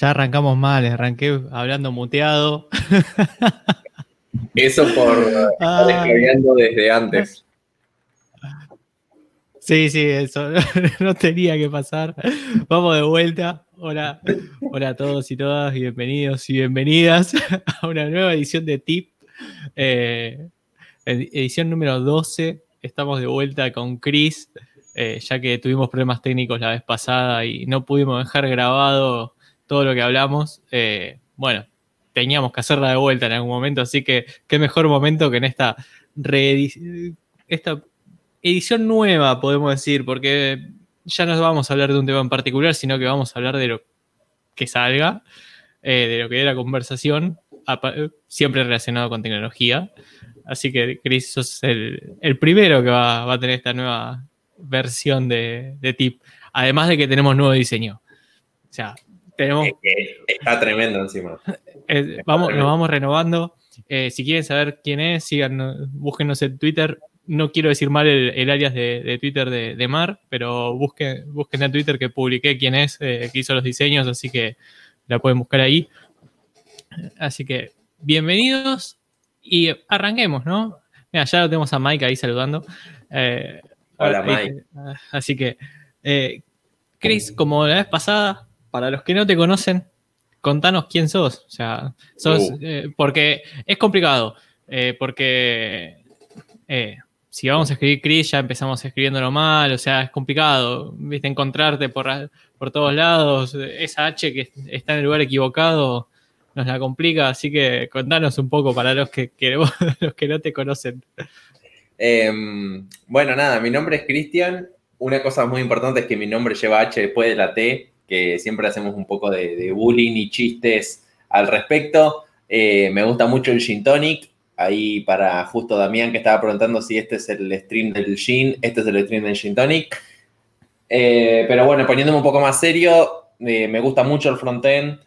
Ya arrancamos mal, arranqué hablando muteado. Eso por estar desde antes. Sí, sí, eso no tenía que pasar. Vamos de vuelta. Hola, hola a todos y todas, bienvenidos y bienvenidas a una nueva edición de TIP, eh, edición número 12. Estamos de vuelta con Chris, eh, ya que tuvimos problemas técnicos la vez pasada y no pudimos dejar grabado todo lo que hablamos. Eh, bueno, teníamos que hacerla de vuelta en algún momento, así que qué mejor momento que en esta esta edición nueva, podemos decir, porque ya no vamos a hablar de un tema en particular, sino que vamos a hablar de lo que salga, eh, de lo que dé la conversación, siempre relacionado con tecnología. Así que, Chris, sos el, primero que va, a tener esta nueva versión de, de TIP. Además de que tenemos nuevo diseño. O sea, tenemos. está tremendo encima. vamos, nos vamos renovando. Eh, si quieren saber quién es, sigan, búsquenos en Twitter, no quiero decir mal el, alias de, Twitter de, Mar, pero busquen, busquen en Twitter que publiqué quién es, eh, que hizo los diseños, así que la pueden buscar ahí. Así que bienvenidos y arranquemos, ¿no? Mira, ya lo tenemos a Mike ahí saludando. Eh, Hola, Mike. así que, eh, Chris, como la vez pasada, para los que no te conocen, contanos quién sos. O sea, sos, uh. porque es complicado, porque si vamos a escribir Chris, ya empezamos escribiéndolo mal, o sea, es complicado, viste, encontrarte por, por todos lados, esa H que está en el lugar equivocado nos la complica, así que contanos un poco para los que, los que no te conocen. Em, bueno, nada, mi nombre es Cristian. Una cosa muy importante es que mi nombre lleva H después de la T, que siempre hacemos un poco de, bullying y chistes al respecto. Eh, me gusta mucho el gin tonic, ahí para justo Damián que estaba preguntando si este es el stream del Gin, este es el stream del Gin Tonic. Eh, pero bueno, poniéndome un poco más serio, eh, me gusta mucho el frontend.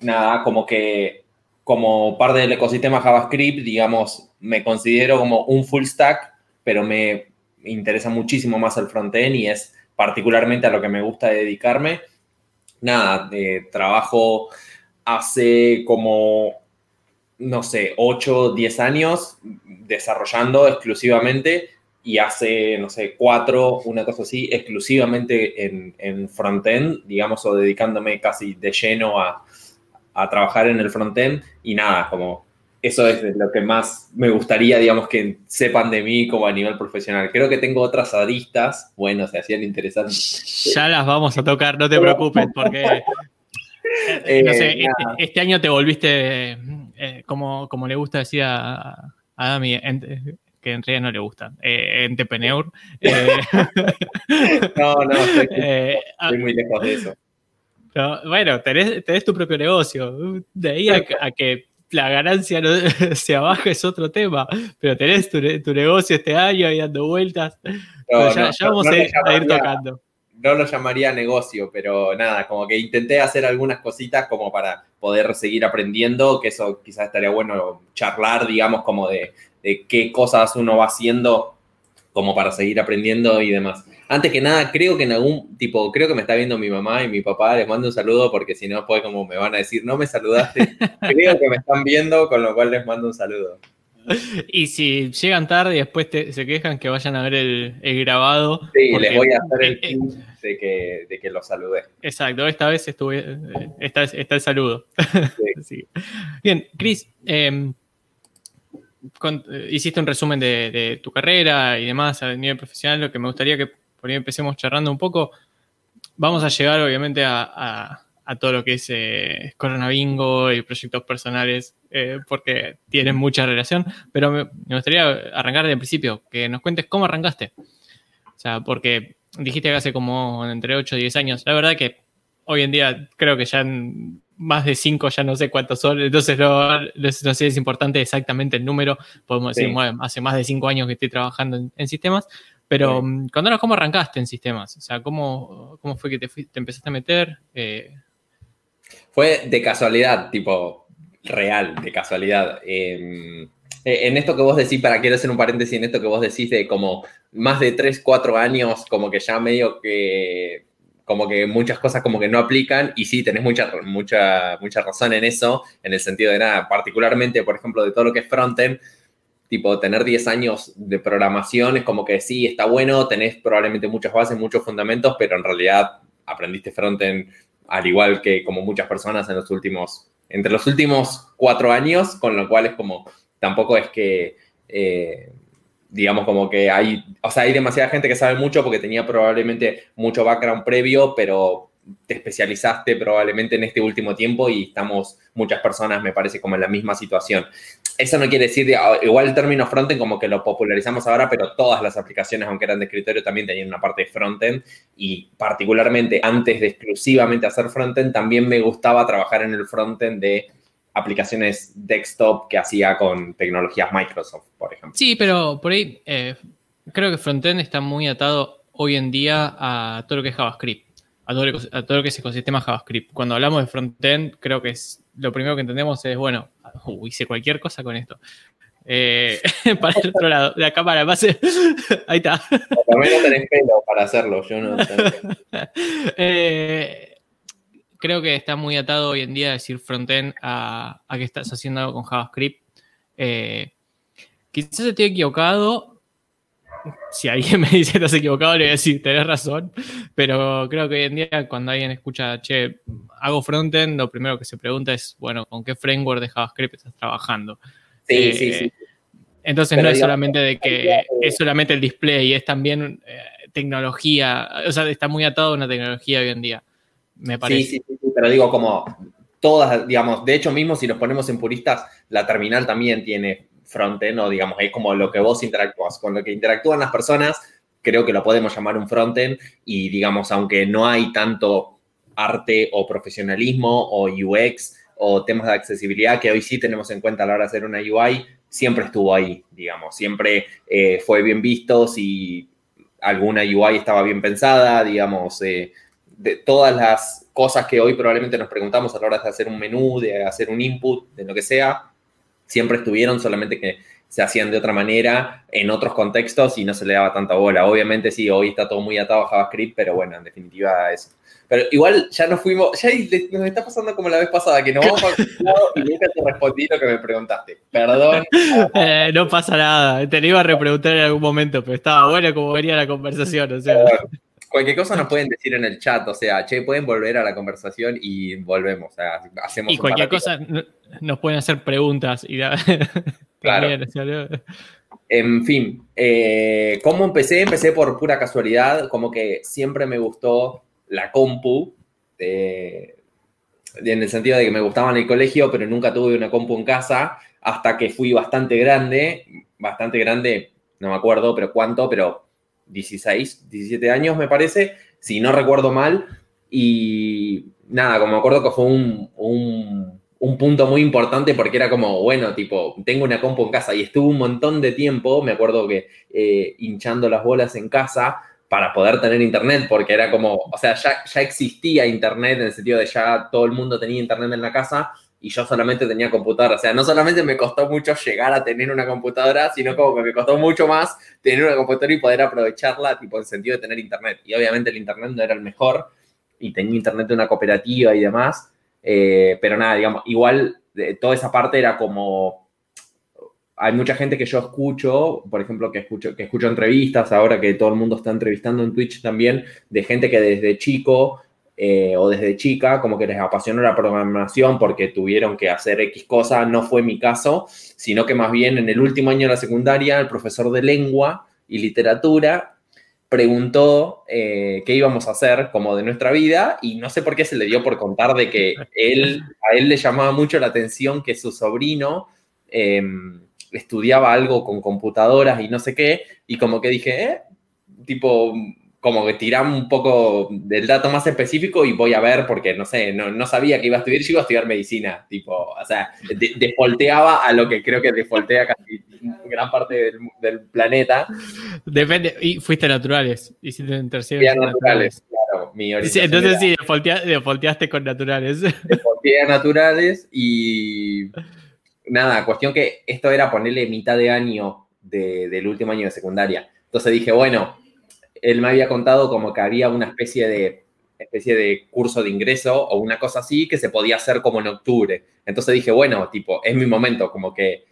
Nada, como que como parte del ecosistema JavaScript, digamos, me considero como un full stack, pero me interesa muchísimo más el frontend y es particularmente a lo que me gusta dedicarme. Nada, trabajo hace como no sé, 8, 10 años desarrollando exclusivamente y hace, no sé, 4, una cosa así, exclusivamente en, en frontend, digamos, o dedicándome casi de lleno a, trabajar en el frontend y nada, como eso es lo que más me gustaría, digamos, que sepan de mí como a nivel profesional. Creo que tengo otras aristas, bueno, se hacían interesantes. Ya las vamos a tocar, no te preocupes, porque eh, no sé, este, este, año te volviste eh, como, como le gusta decir a, a Dami, que en realidad no le gusta, eh, entrepreneur. Eh, no, no, estoy, ah, muy lejos de eso. bueno, tenés, tu propio negocio. De ahí a, que la ganancia no, se baja es otro tema, pero tenés tu, negocio este año ahí dando vueltas. ya, vamos a, ir, tocando no lo llamaría negocio, pero nada, como que intenté hacer algunas cositas como para poder seguir aprendiendo, que eso quizás estaría bueno charlar, digamos, como de, qué cosas uno va haciendo como para seguir aprendiendo y demás. Antes que nada, creo que en algún tipo, creo que me está viendo mi mamá y mi papá, les mando un saludo porque si no, pues como me van a decir, no me saludaste. creo que me están viendo, con lo cual les mando un saludo. Y si llegan tarde y después se quejan que vayan a ver el, grabado. Sí, les voy a hacer el pin de que, de que los saludé. Exacto, esta vez estuve, eh, está, está el saludo. Bien, Cris, em, eh, hiciste un resumen de, tu carrera y demás a nivel profesional, lo que me gustaría que por ahí empecemos charlando un poco. Vamos a llegar obviamente a a todo lo que es eh, Corona Bingo y proyectos personales, eh, porque tienen mucha relación, pero me, gustaría arrancar desde el principio, que nos cuentes cómo arrancaste. O sea, porque dijiste que hace como entre 8 y 10 años. La verdad que hoy en día creo que ya más de 5 ya no sé cuántos son, entonces no, no, sé si es importante exactamente el número. Podemos decir, bueno, hace más de 5 años que estoy trabajando en, sistemas, pero mm, contanos cómo arrancaste en sistemas, o sea, cómo, cómo fue que te, te empezaste a meter. Eh, fue de casualidad, tipo, real, de casualidad. Em, eh, en esto que vos decís, para quiero hacer un paréntesis, en esto que vos decís de como más de 3, 4 años, como que ya medio que como que muchas cosas como que no aplican y sí, tenés mucha, mucha, mucha razón en eso, en el sentido de nada, particularmente, por ejemplo, de todo lo que es frontend, tipo, tener 10 años de programación es como que sí, está bueno, tenés probablemente muchas bases, muchos fundamentos, pero en realidad aprendiste frontend al igual que como muchas personas en los últimos, entre los últimos cuatro años, con lo cual es como, tampoco es que... Eh, digamos como que hay, o sea, hay demasiada gente que sabe mucho porque tenía probablemente mucho background previo, pero te especializaste probablemente en este último tiempo y estamos muchas personas, me parece, como en la misma situación. Eso no quiere decir, ah, igual el término frontend como que lo popularizamos ahora, pero todas las aplicaciones, aunque eran de escritorio, también tenían una parte de frontend y particularmente antes de exclusivamente hacer frontend, también me gustaba trabajar en el frontend de aplicaciones desktop que hacía con tecnologías Microsoft, por ejemplo. Sí, pero por ahí eh, creo que frontend está muy atado hoy en día a todo lo que es JavaScript, a todo, lo, que es ecosistema JavaScript. Cuando hablamos de frontend, creo que es lo primero que entendemos es, bueno, uh, hice cualquier cosa con esto. Eh, para el otro lado, la cámara, base. ahí está. También no tenés pelo para hacerlo, yo no. eh, creo que está muy atado hoy en día decir frontend a, a que estás haciendo algo con JavaScript. Eh, quizás estoy equivocado. Si alguien me dice que estás equivocado, le voy a decir, tenés razón. Pero creo que hoy en día, cuando alguien escucha, che, hago frontend, lo primero que se pregunta es, bueno, ¿con qué framework de JavaScript estás trabajando? Sí, sí, sí. Entonces no es solamente de que es solamente el display, es también eh, tecnología, o sea, está muy atado a una tecnología hoy en día me parece. Sí, sí, sí, pero digo, como todas, digamos, de hecho mismo si nos ponemos en puristas, la terminal también tiene frontend, o digamos, es como lo que vos interactúas, con lo que interactúan las personas, creo que lo podemos llamar un frontend, y digamos, aunque no hay tanto arte o profesionalismo o UX o temas de accesibilidad que hoy sí tenemos en cuenta a la hora de hacer una UI, siempre estuvo ahí, digamos, siempre eh, fue bien visto si alguna UI estaba bien pensada, digamos, eh, de todas las cosas que hoy probablemente nos preguntamos a la hora de hacer un menú, de hacer un input, de lo que sea, siempre estuvieron, solamente que se hacían de otra manera en otros contextos y no se le daba tanta bola. Obviamente sí, hoy está todo muy atado a JavaScript, pero bueno, en definitiva eso. Pero igual ya nos fuimos, ya nos está pasando como la vez pasada, que nos vamos a y nunca te respondí lo que me preguntaste. Perdón. Eh, no pasa nada, te lo iba a repreguntar en algún momento, pero estaba bueno como venía la conversación, o sea. Cualquier cosa nos pueden decir en el chat, o sea, che, pueden volver a la conversación y volvemos, o sea, hacemos Y cualquier cosa nos pueden hacer preguntas y Claro. en fin, eh, ¿cómo empecé? Empecé por pura casualidad, como que siempre me gustó la compu, en el sentido de que me gustaba en el colegio, pero nunca tuve una compu en casa, hasta que fui bastante grande, bastante grande, no me acuerdo, pero cuánto, pero 16, 17 años, me parece, si no recuerdo mal. Y nada, como me acuerdo que fue un, un, punto muy importante porque era como, bueno, tipo, tengo una compu en casa y estuve un montón de tiempo, me acuerdo que eh, hinchando las bolas en casa para poder tener internet, porque era como, o sea, ya, ya existía internet en el sentido de ya todo el mundo tenía internet en la casa, y yo solamente tenía computadora. O sea, no solamente me costó mucho llegar a tener una computadora, sino como que me costó mucho más tener una computadora y poder aprovecharla, tipo, en sentido de tener internet. Y obviamente el internet no era el mejor, y tenía internet de una cooperativa y demás. Eh, pero nada, digamos, igual toda esa parte era como. Hay mucha gente que yo escucho, por ejemplo, que escucho, que escucho entrevistas, ahora que todo el mundo está entrevistando en Twitch también, de gente que desde chico eh, o desde chica, como que les apasionó la programación porque tuvieron que hacer X cosa, no fue mi caso, sino que más bien en el último año de la secundaria, el profesor de lengua y literatura preguntó eh, qué íbamos a hacer como de nuestra vida y no sé por qué se le dio por contar de que él, a él le llamaba mucho la atención que su sobrino em, estudiaba algo con computadoras y no sé qué, y como que dije, ¿eh? Tipo, como que tiramos un poco del dato más específico y voy a ver, porque no sé, no, sabía que iba a estudiar, yo iba a estudiar medicina, tipo, o sea, defolteaba a lo que creo que defoltea casi gran parte del, planeta. Depende, y fuiste naturales, hiciste en tercero. naturales, claro, mi Entonces sí, defolteaste con naturales. Defolteé a naturales y nada, cuestión que esto era ponerle mitad de año del último año de secundaria. Entonces dije, bueno, él me había contado como que había una especie de especie de curso de ingreso o una cosa así que se podía hacer como en octubre. Entonces dije, bueno, tipo, es mi momento, como que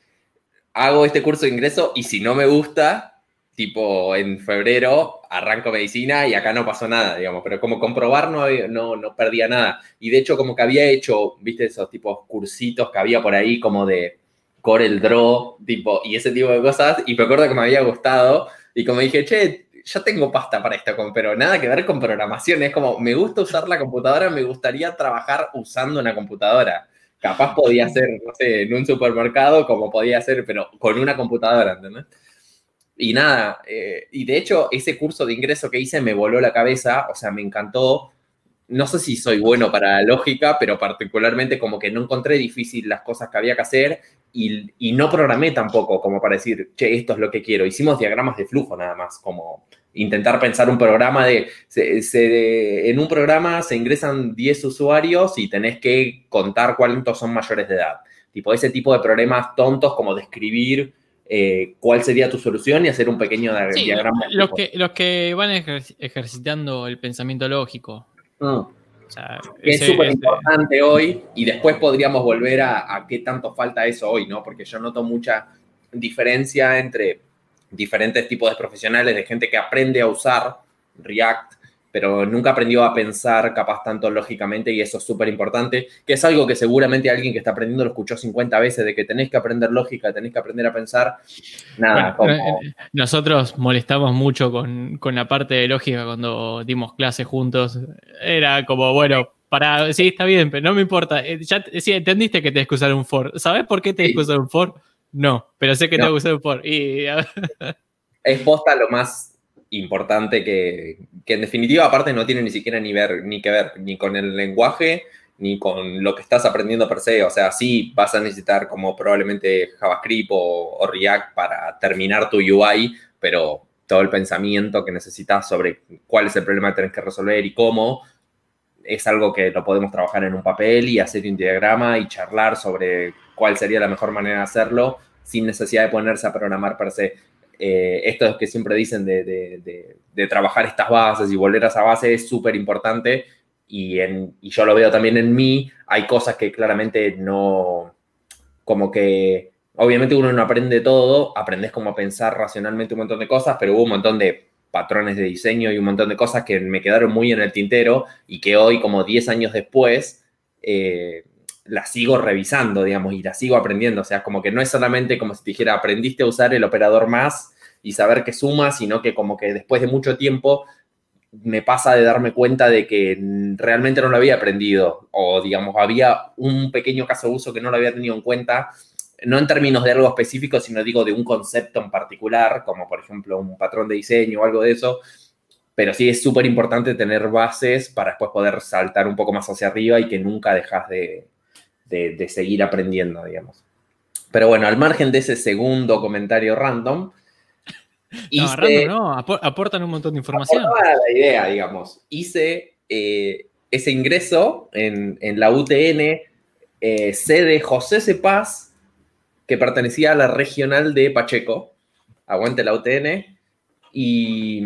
hago este curso de ingreso y si no me gusta, tipo en febrero arranco medicina y acá no pasó nada, digamos, pero como comprobar no, no, no perdía nada. Y de hecho como que había hecho, viste, esos tipos cursitos que había por ahí como de Corel Draw, tipo, y ese tipo de cosas, y me acuerdo que me había gustado, y como dije, che, ya tengo pasta para esto, pero nada que ver con programación, es como, me gusta usar la computadora, me gustaría trabajar usando una computadora. Capaz podía ser, no sé, en un supermercado como podía ser, pero con una computadora, ¿entendés? Y nada, eh, y de hecho ese curso de ingreso que hice me voló la cabeza, o sea, me encantó. No sé si soy bueno para la lógica, pero particularmente como que no encontré difícil las cosas que había que hacer y, y no programé tampoco como para decir, che, esto es lo que quiero. Hicimos diagramas de flujo nada más, como intentar pensar un programa de, se, en un programa se ingresan 10 usuarios y tenés que contar cuántos son mayores de edad. Tipo ese tipo de problemas tontos como describir eh, cuál sería tu solución y hacer un pequeño diagrama. Los que, los que van ejercitando el pensamiento lógico. Mm. Es súper importante hoy y después podríamos volver a, a, qué tanto falta eso hoy, ¿no? Porque yo noto mucha diferencia entre diferentes tipos de profesionales, de gente que aprende a usar React pero nunca aprendió a pensar capaz tanto lógicamente y eso es súper importante, que es algo que seguramente alguien que está aprendiendo lo escuchó 50 veces, de que tenés que aprender lógica, tenés que aprender a pensar. Nada, eh, eh, Nosotros molestamos mucho con, la parte de lógica cuando dimos clases juntos. Era como, bueno, para, sí, está bien, pero no me importa. Eh, ya sí, entendiste que tenés que usar un for. ¿Sabes por qué tenés que usar un for? No, pero sé que tengo que usar un for. Y... es posta lo más importante que, en definitiva aparte no tiene ni siquiera ni, ver, ni que ver ni con el lenguaje ni con lo que estás aprendiendo per se. O sea, sí vas a necesitar como probablemente JavaScript o, React para terminar tu UI, pero todo el pensamiento que necesitas sobre cuál es el problema que tienes que resolver y cómo, es algo que lo podemos trabajar en un papel y hacer un diagrama y charlar sobre cuál sería la mejor manera de hacerlo sin necesidad de ponerse a programar per se. Eh, esto es que siempre dicen de, trabajar estas bases y volver a esa base es súper importante. Y, yo lo veo también en mí, hay cosas que claramente no, como que, obviamente uno no aprende todo, aprendes como a pensar racionalmente un montón de cosas, pero hubo un montón de patrones de diseño y un montón de cosas que me quedaron muy en el tintero y que hoy, como 10 años después, eh, las sigo revisando, digamos, y las sigo aprendiendo. O sea, como que no es solamente como si te dijera, aprendiste a usar el operador más y saber que suma, sino que como que después de mucho tiempo me pasa de darme cuenta de que realmente no lo había aprendido o, digamos, había un pequeño caso de uso que no lo había tenido en cuenta, no en términos de algo específico, sino digo de un concepto en particular, como por ejemplo un patrón de diseño o algo de eso, pero sí es súper importante tener bases para después poder saltar un poco más hacia arriba y que nunca dejas de, de, seguir aprendiendo, digamos. Pero bueno, al margen de ese segundo comentario random. no, random no, aportan un montón de información. la idea, digamos. Hice eh, ese ingreso en, la UTN, eh, sede José Cepaz, que pertenecía a la regional de Pacheco. Aguante la UTN. Y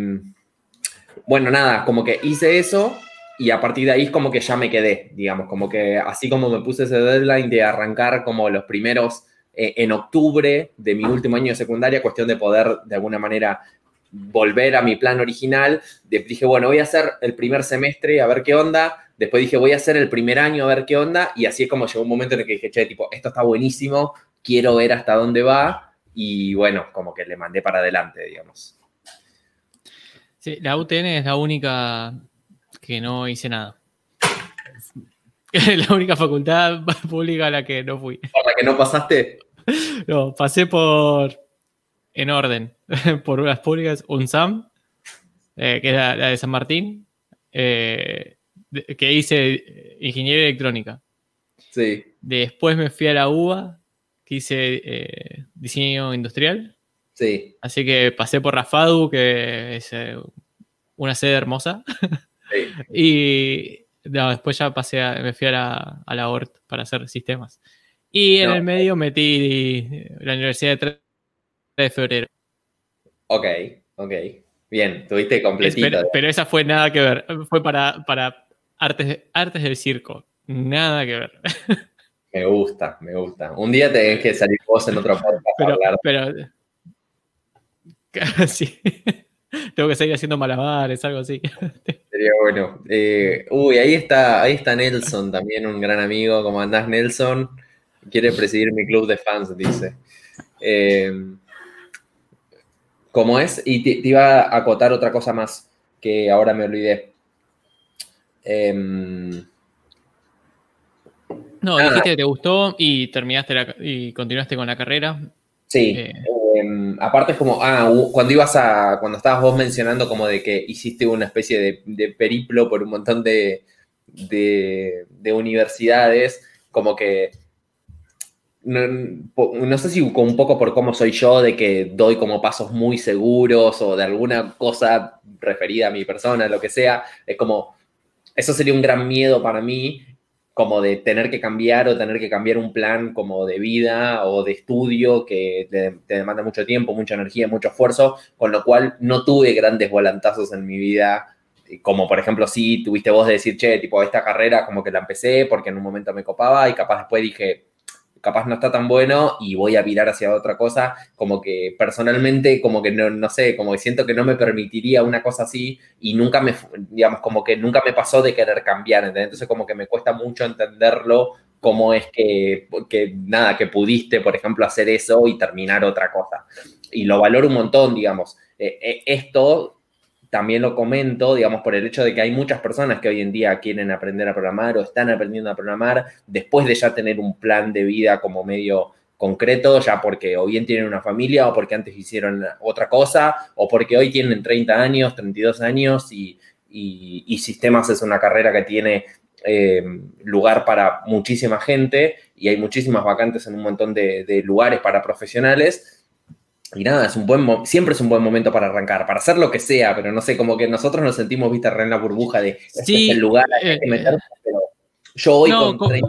bueno, nada, como que hice eso y a partir de ahí es como que ya me quedé, digamos, como que así como me puse ese deadline de arrancar como los primeros eh, en octubre de mi último año de secundaria, cuestión de poder de alguna manera volver a mi plan original, dije, bueno, voy a hacer el primer semestre a ver qué onda, después dije, voy a hacer el primer año a ver qué onda, y así es como llegó un momento en el que dije, che, tipo, esto está buenísimo, quiero ver hasta dónde va, y bueno, como que le mandé para adelante, digamos. Sí, la UTN es la única que no hice nada. la única facultad pública a la que no fui. ¿Por la que no pasaste? No, pasé por, en orden, por unas públicas, UNSAM, eh, que es la, de San Martín, eh, que hice ingeniería electrónica. Sí. Después me fui a la UBA, que hice eh, diseño industrial. Sí. Así que pasé por Rafadu, que es una sede hermosa. Y después ya pasé a, me fui a la, a ORT para hacer sistemas. Y en el medio metí la Universidad de 3 de febrero. Ok, ok. Bien, tuviste completito. Pero, esa fue nada que ver. Fue para, para artes, artes del circo. Nada que ver. Me gusta, me gusta. Un día tenés que salir vos en otro podcast pero, Pero, sí. Tengo que seguir haciendo malabares, algo así. Sería bueno. Eh, uy, ahí está, ahí está Nelson, también un gran amigo. ¿Cómo andás, Nelson? Quiere presidir mi club de fans, dice. Eh, ¿Cómo es? Y te, iba a acotar otra cosa más que ahora me olvidé. Em, no, dijiste que te gustó y terminaste y continuaste con la carrera. Sí. Em, aparte es como, ah, cuando ibas a, cuando estabas vos mencionando como de que hiciste una especie de, periplo por un montón de, de, universidades, como que no, sé si un poco por cómo soy yo, de que doy como pasos muy seguros o de alguna cosa referida a mi persona, lo que sea, es como, eso sería un gran miedo para mí como de tener que cambiar o tener que cambiar un plan como de vida o de estudio que te, demanda mucho tiempo, mucha energía, mucho esfuerzo, con lo cual no tuve grandes volantazos en mi vida, como por ejemplo si tuviste vos de decir, che, tipo, esta carrera como que la empecé porque en un momento me copaba y capaz después dije, capaz no está tan bueno y voy a virar hacia otra cosa, como que personalmente, como que no, no sé, como que siento que no me permitiría una cosa así y nunca me, digamos, como que nunca me pasó de querer cambiar, Entonces como que me cuesta mucho entenderlo, cómo es que, que, nada, que pudiste, por ejemplo, hacer eso y terminar otra cosa. Y lo valoro un montón, digamos. Eh, eh, esto también lo comento, digamos, por el hecho de que hay muchas personas que hoy en día quieren aprender a programar o están aprendiendo a programar después de ya tener un plan de vida como medio concreto, ya porque o bien tienen una familia o porque antes hicieron otra cosa o porque hoy tienen 30 años, 32 años y, sistemas es una carrera que tiene eh, lugar para muchísima gente y hay muchísimas vacantes en un montón de lugares para profesionales y nada, es un buen siempre es un buen momento para arrancar, para hacer lo que sea, pero no sé, como que nosotros nos sentimos, viste, en la burbuja de este es el lugar hay que eh, meterse, pero yo hoy con 30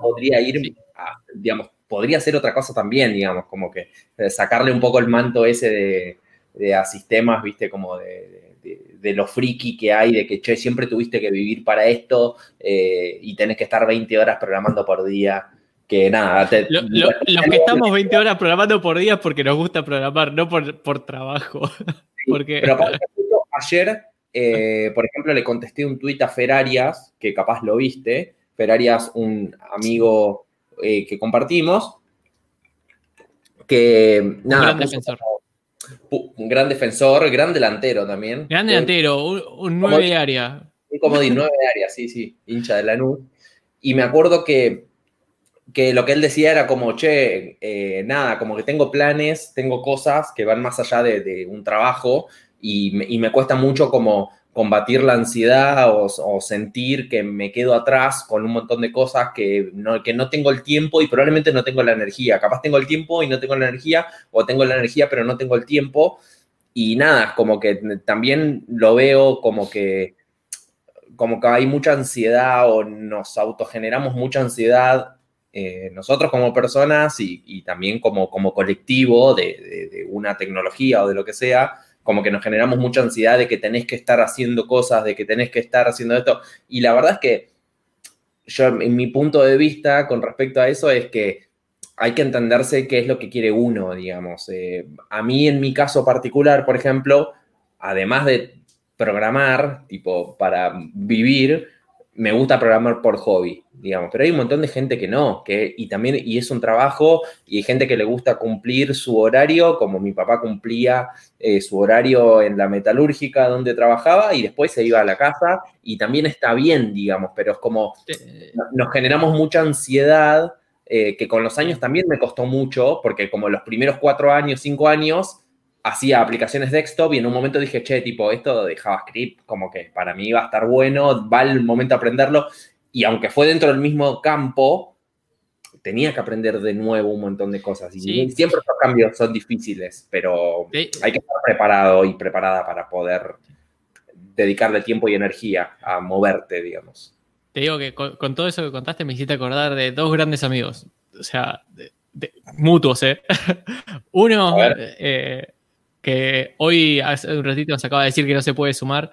podría ir, a, digamos, podría hacer otra cosa también, digamos, como que eh, sacarle un poco el manto ese de, a sistemas, viste, como de, de, lo friki que hay, de que, che, siempre tuviste que vivir para esto eh, y tenés que estar 20 horas programando por día que nada. los que estamos 20 horas programando por día porque nos gusta programar, no por, por trabajo. porque... Pero ayer, eh, por ejemplo, le contesté un tuit a Ferarias, que capaz lo viste. Ferarias, un amigo eh, que compartimos, que nada. Un gran defensor. Un gran defensor, gran delantero también. Gran delantero, un, 9 de área. Un comodín, 9 de área, sí, sí, hincha de la NU. Y me acuerdo que que lo que él decía era como, che, eh, nada, como que tengo planes, tengo cosas que van más allá de, un trabajo y me, cuesta mucho como combatir la ansiedad o, sentir que me quedo atrás con un montón de cosas que no, que no tengo el tiempo y probablemente no tengo la energía. Capaz tengo el tiempo y no tengo la energía o tengo la energía pero no tengo el tiempo. Y nada, como que también lo veo como que como que hay mucha ansiedad o nos autogeneramos mucha ansiedad eh, nosotros como personas y, también como, como colectivo de, una tecnología o de lo que sea, como que nos generamos mucha ansiedad de que tenés que estar haciendo cosas, de que tenés que estar haciendo esto. Y la verdad es que yo, en mi punto de vista con respecto a eso, es que hay que entenderse qué es lo que quiere uno, digamos. Eh, a mí, en mi caso particular, por ejemplo, además de programar, tipo, para vivir, me gusta programar por hobby, digamos, pero hay un montón de gente que no, que, y también, y es un trabajo, y hay gente que le gusta cumplir su horario, como mi papá cumplía eh, su horario en la metalúrgica donde trabajaba, y después se iba a la casa, y también está bien, digamos, pero es como, nos generamos mucha ansiedad, eh, que con los años también me costó mucho, porque como los primeros cuatro años, cinco años, hacía aplicaciones desktop y en un momento dije, che, tipo, esto de JavaScript, como que para mí va a estar bueno, va el momento de aprenderlo. Y aunque fue dentro del mismo campo, tenía que aprender de nuevo un montón de cosas. Y siempre estos cambios son difíciles, pero hay que estar preparado y preparada para poder dedicarle tiempo y energía a moverte, digamos. Te digo que con, todo eso que contaste me hiciste acordar de dos grandes amigos. O sea, mutuos, ¿eh? Uno, que hoy hace un ratito nos acaba de decir que no se puede sumar,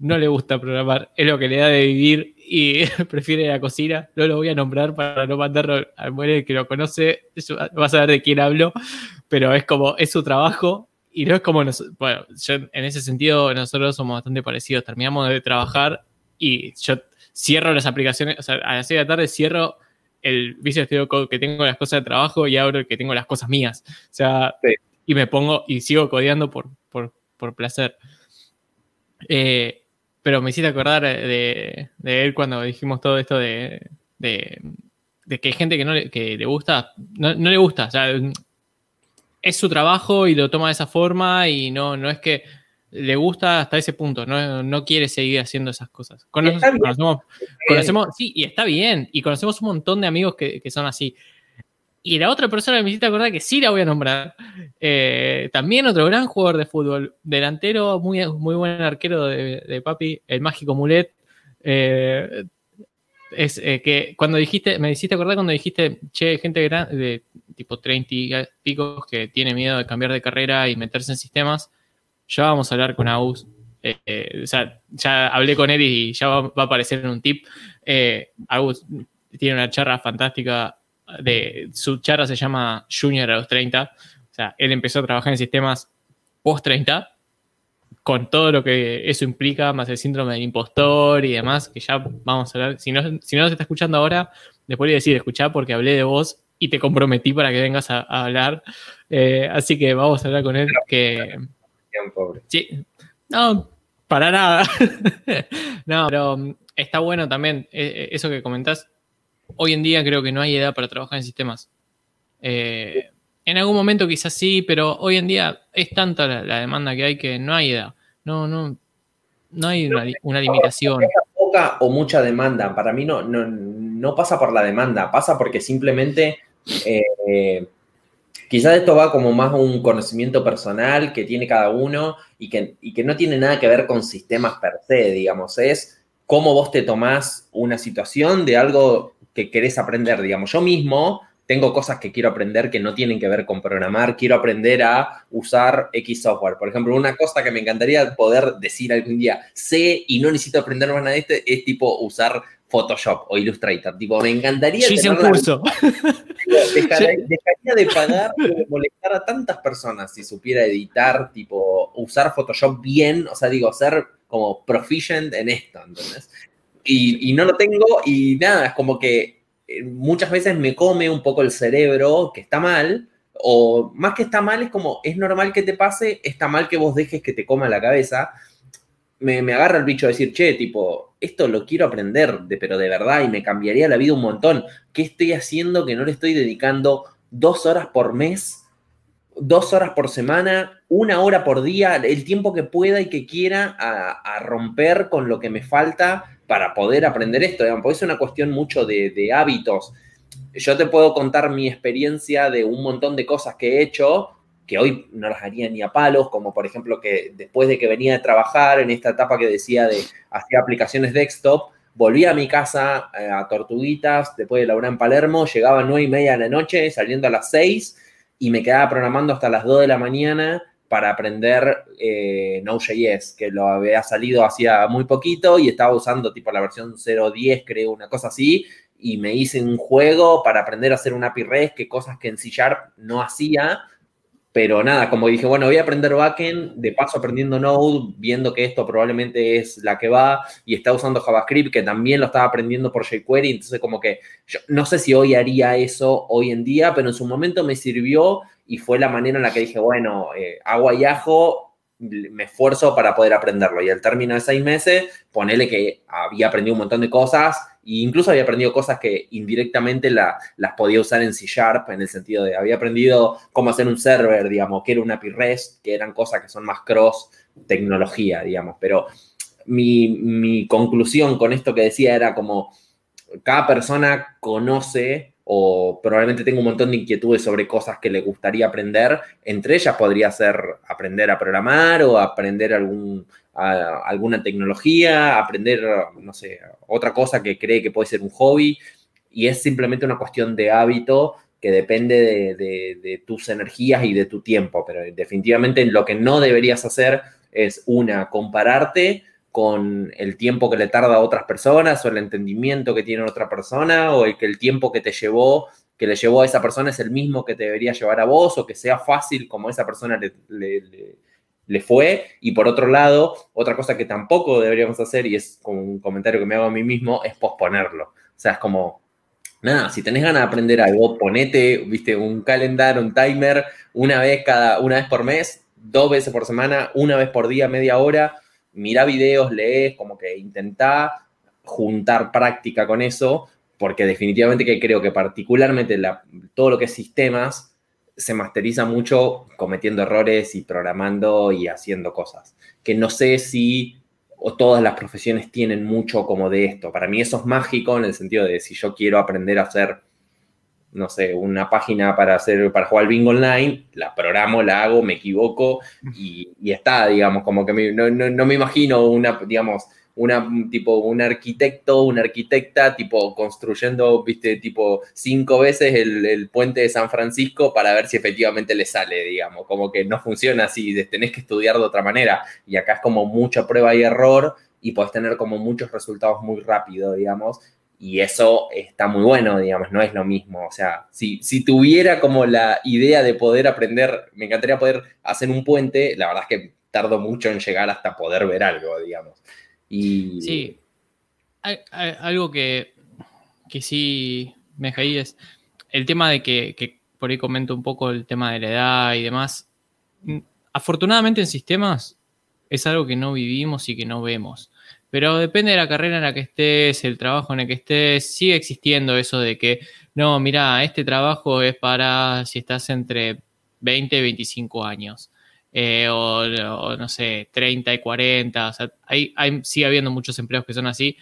no le gusta programar, es lo que le da de vivir y prefiere la cocina. No lo voy a nombrar para no mandarlo al muere que lo conoce, va a saber de quién hablo, pero es como, es su trabajo y no es como, bueno, yo en ese sentido nosotros somos bastante parecidos, terminamos de trabajar y yo cierro las aplicaciones, o sea, a las 6 de la tarde cierro el Visual Studio Code que tengo las cosas de trabajo y abro el que tengo las cosas mías. O sea, y me pongo y sigo codeando por, por, placer. Eh, pero me hiciste acordar de, él cuando dijimos todo esto de, de, que hay gente que no le, que le gusta, no, le gusta, o sea, es su trabajo y lo toma de esa forma y no, no es que le gusta hasta ese punto, no, quiere seguir haciendo esas cosas. conocemos, sí, y está bien, y conocemos un montón de amigos que, que son así. Y la otra persona que me hiciste acordar que sí la voy a nombrar. Eh, también otro gran jugador de fútbol. Delantero, muy, muy buen arquero de, papi, el mágico Mulet. Eh, es eh, que cuando dijiste, me hiciste acordar cuando dijiste, che, gente grande, de tipo 30 picos que tiene miedo de cambiar de carrera y meterse en sistemas. Ya vamos a hablar con Agus. o sea, ya hablé con él y ya va, va a aparecer en un tip. Agus tiene una charla fantástica de su charla se llama Junior a los 30. O sea, él empezó a trabajar en sistemas post 30, con todo lo que eso implica, más el síndrome del impostor y demás, que ya vamos a hablar. Si no, si no se está escuchando ahora, después a decir, escuchá porque hablé de vos y te comprometí para que vengas a, hablar. Eh, así que vamos a hablar con él. Que, sí, no, para nada. no, pero mm, está bueno también eh, eh, eso que comentás hoy en día creo que no hay edad para trabajar en sistemas. Eh, en algún momento quizás sí, pero hoy en día es tanta la, demanda que hay que no hay edad. No, no, no hay una, limitación. Poca o mucha demanda. Para mí no, no, pasa por la demanda, pasa porque simplemente eh, quizás esto va como más un conocimiento personal que tiene cada uno y que, y que no tiene nada que ver con sistemas per se, digamos. Es cómo vos te tomás una situación de algo que querés aprender, digamos. Yo mismo tengo cosas que quiero aprender que no tienen que ver con programar, quiero aprender a usar X software. Por ejemplo, una cosa que me encantaría poder decir algún día, sé y no necesito aprender más nada de este, es tipo usar Photoshop o Illustrator. Tipo, me encantaría... Yo hice un curso. Dejaría, de pagar de molestar a tantas personas si supiera editar, tipo, usar Photoshop bien, o sea, digo, ser como proficient en esto, entonces y, no lo tengo y nada, es como que eh, muchas veces me come un poco el cerebro, que está mal, o más que está mal, es como, es normal que te pase, está mal que vos dejes que te coma la cabeza. Me, agarra el bicho de decir, che, tipo, esto lo quiero aprender, de, pero de verdad, y me cambiaría la vida un montón. ¿Qué estoy haciendo que no le estoy dedicando dos horas por mes, dos horas por semana, una hora por día, el tiempo que pueda y que quiera a, romper con lo que me falta para poder aprender esto, digamos, porque es una cuestión mucho de, hábitos. Yo te puedo contar mi experiencia de un montón de cosas que he hecho que hoy no las haría ni a palos, como por ejemplo que después de que venía de trabajar en esta etapa que decía de hacer aplicaciones desktop, volví a mi casa eh, a Tortuguitas, después de laburar en Palermo, llegaba a nueve y media de la noche, saliendo a las 6 y me quedaba programando hasta las 2 de la mañana para aprender eh, Node.js, que lo había salido hacía muy poquito y estaba usando tipo la versión 0.10, creo, una cosa así, y me hice un juego para aprender a hacer un API REST, que cosas que en C Sharp no hacía, pero nada, como dije, bueno, voy a aprender backend, de paso aprendiendo Node, viendo que esto probablemente es la que va, y está usando JavaScript, que también lo estaba aprendiendo por jQuery, entonces como que yo no sé si hoy haría eso hoy en día, pero en su momento me sirvió y fue la manera en la que dije, bueno, eh, agua y ajo, me esfuerzo para poder aprenderlo. Y al término de seis meses, ponele que había aprendido un montón de cosas e incluso había aprendido cosas que indirectamente las podía usar en C Sharp, en el sentido de había aprendido cómo hacer un server, digamos, que era una API REST, que eran cosas que son más cross tecnología, digamos. Pero mi, mi conclusión con esto que decía era como, cada persona conoce o probablemente tenga un montón de inquietudes sobre cosas que le gustaría aprender. Entre ellas podría ser aprender a programar o aprender algún, alguna tecnología, aprender, no sé, otra cosa que cree que puede ser un hobby. Y es simplemente una cuestión de hábito que depende de, de tus energías y de tu tiempo. Pero definitivamente lo que no deberías hacer es, una, compararte con el tiempo que le tarda a otras personas o el entendimiento que tiene otra persona o el que el tiempo que te llevó, que le llevó a esa persona es el mismo que te debería llevar a vos o que sea fácil como esa persona le, fue. Y por otro lado, otra cosa que tampoco deberíamos hacer, y es como un comentario que me hago a mí mismo, es posponerlo. O sea, es como, nada, si tenés ganas de aprender algo, ponete, viste, un calendario, un timer, una vez cada, una vez por mes, dos veces por semana, una vez por día, media hora, mira videos, lees, como que intenta juntar práctica con eso, porque definitivamente que creo que particularmente todo lo que es sistemas se masteriza mucho cometiendo errores y programando y haciendo cosas. Que no sé si o todas las profesiones tienen mucho como de esto. Para mí eso es mágico en el sentido de si yo quiero aprender a hacer no sé, una página para hacer, para jugar bingo online, la programo, la hago, me equivoco y, está, digamos, como que no, me imagino una, digamos, una, tipo, un arquitecto, una arquitecta, tipo, construyendo, viste, tipo, cinco veces el, puente de San Francisco para ver si efectivamente le sale, digamos, como que no funciona así, tenés que estudiar de otra manera. Y acá es como mucha prueba y error y podés tener como muchos resultados muy rápido, digamos, y eso está muy bueno, digamos, no es lo mismo. O sea, si, si tuviera como la idea de poder aprender, me encantaría poder hacer un puente, la verdad es que tardo mucho en llegar hasta poder ver algo, digamos. Y... Sí, hay, algo que, que sí me caí es el tema de que, que por ahí comento un poco el tema de la edad y demás. Afortunadamente en sistemas es algo que no vivimos y que no vemos. Pero depende de la carrera en la que estés, el trabajo en el que estés, sigue existiendo eso de que, no, mira, este trabajo es para si estás entre 20 y 25 años. Eh, o, no sé, 30 y 40. O sea, hay, sigue habiendo muchos empleos que son así.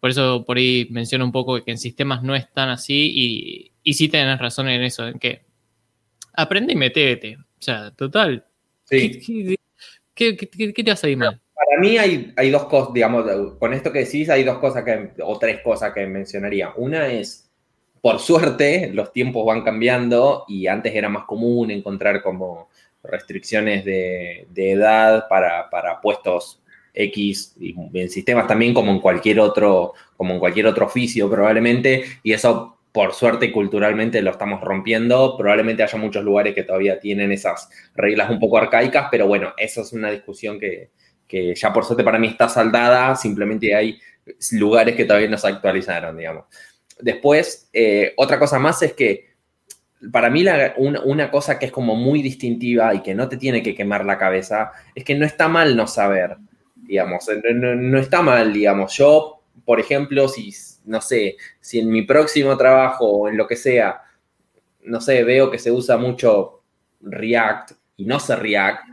Por eso por ahí menciono un poco que en sistemas no es tan así y, y sí tenés razón en eso, en que aprende y metete. O sea, total. Sí. ¿Qué, te hace ir mal? Para mí hay, hay dos cosas, digamos, con esto que decís, hay dos cosas que, o tres cosas que mencionaría. Una es, por suerte, los tiempos van cambiando y antes era más común encontrar como restricciones de, edad para, puestos X y en sistemas también como en cualquier otro, como en cualquier otro oficio probablemente, y eso por suerte culturalmente lo estamos rompiendo. Probablemente haya muchos lugares que todavía tienen esas reglas un poco arcaicas, pero bueno, eso es una discusión que, que ya por suerte para mí está saldada, simplemente hay lugares que todavía no se actualizaron, digamos. Después, eh, otra cosa más es que para mí una, cosa que es como muy distintiva y que no te tiene que quemar la cabeza es que no está mal no saber, digamos, no, está mal, digamos. Yo, por ejemplo, si, no sé, si en mi próximo trabajo o en lo que sea, no sé, veo que se usa mucho React y no sé React,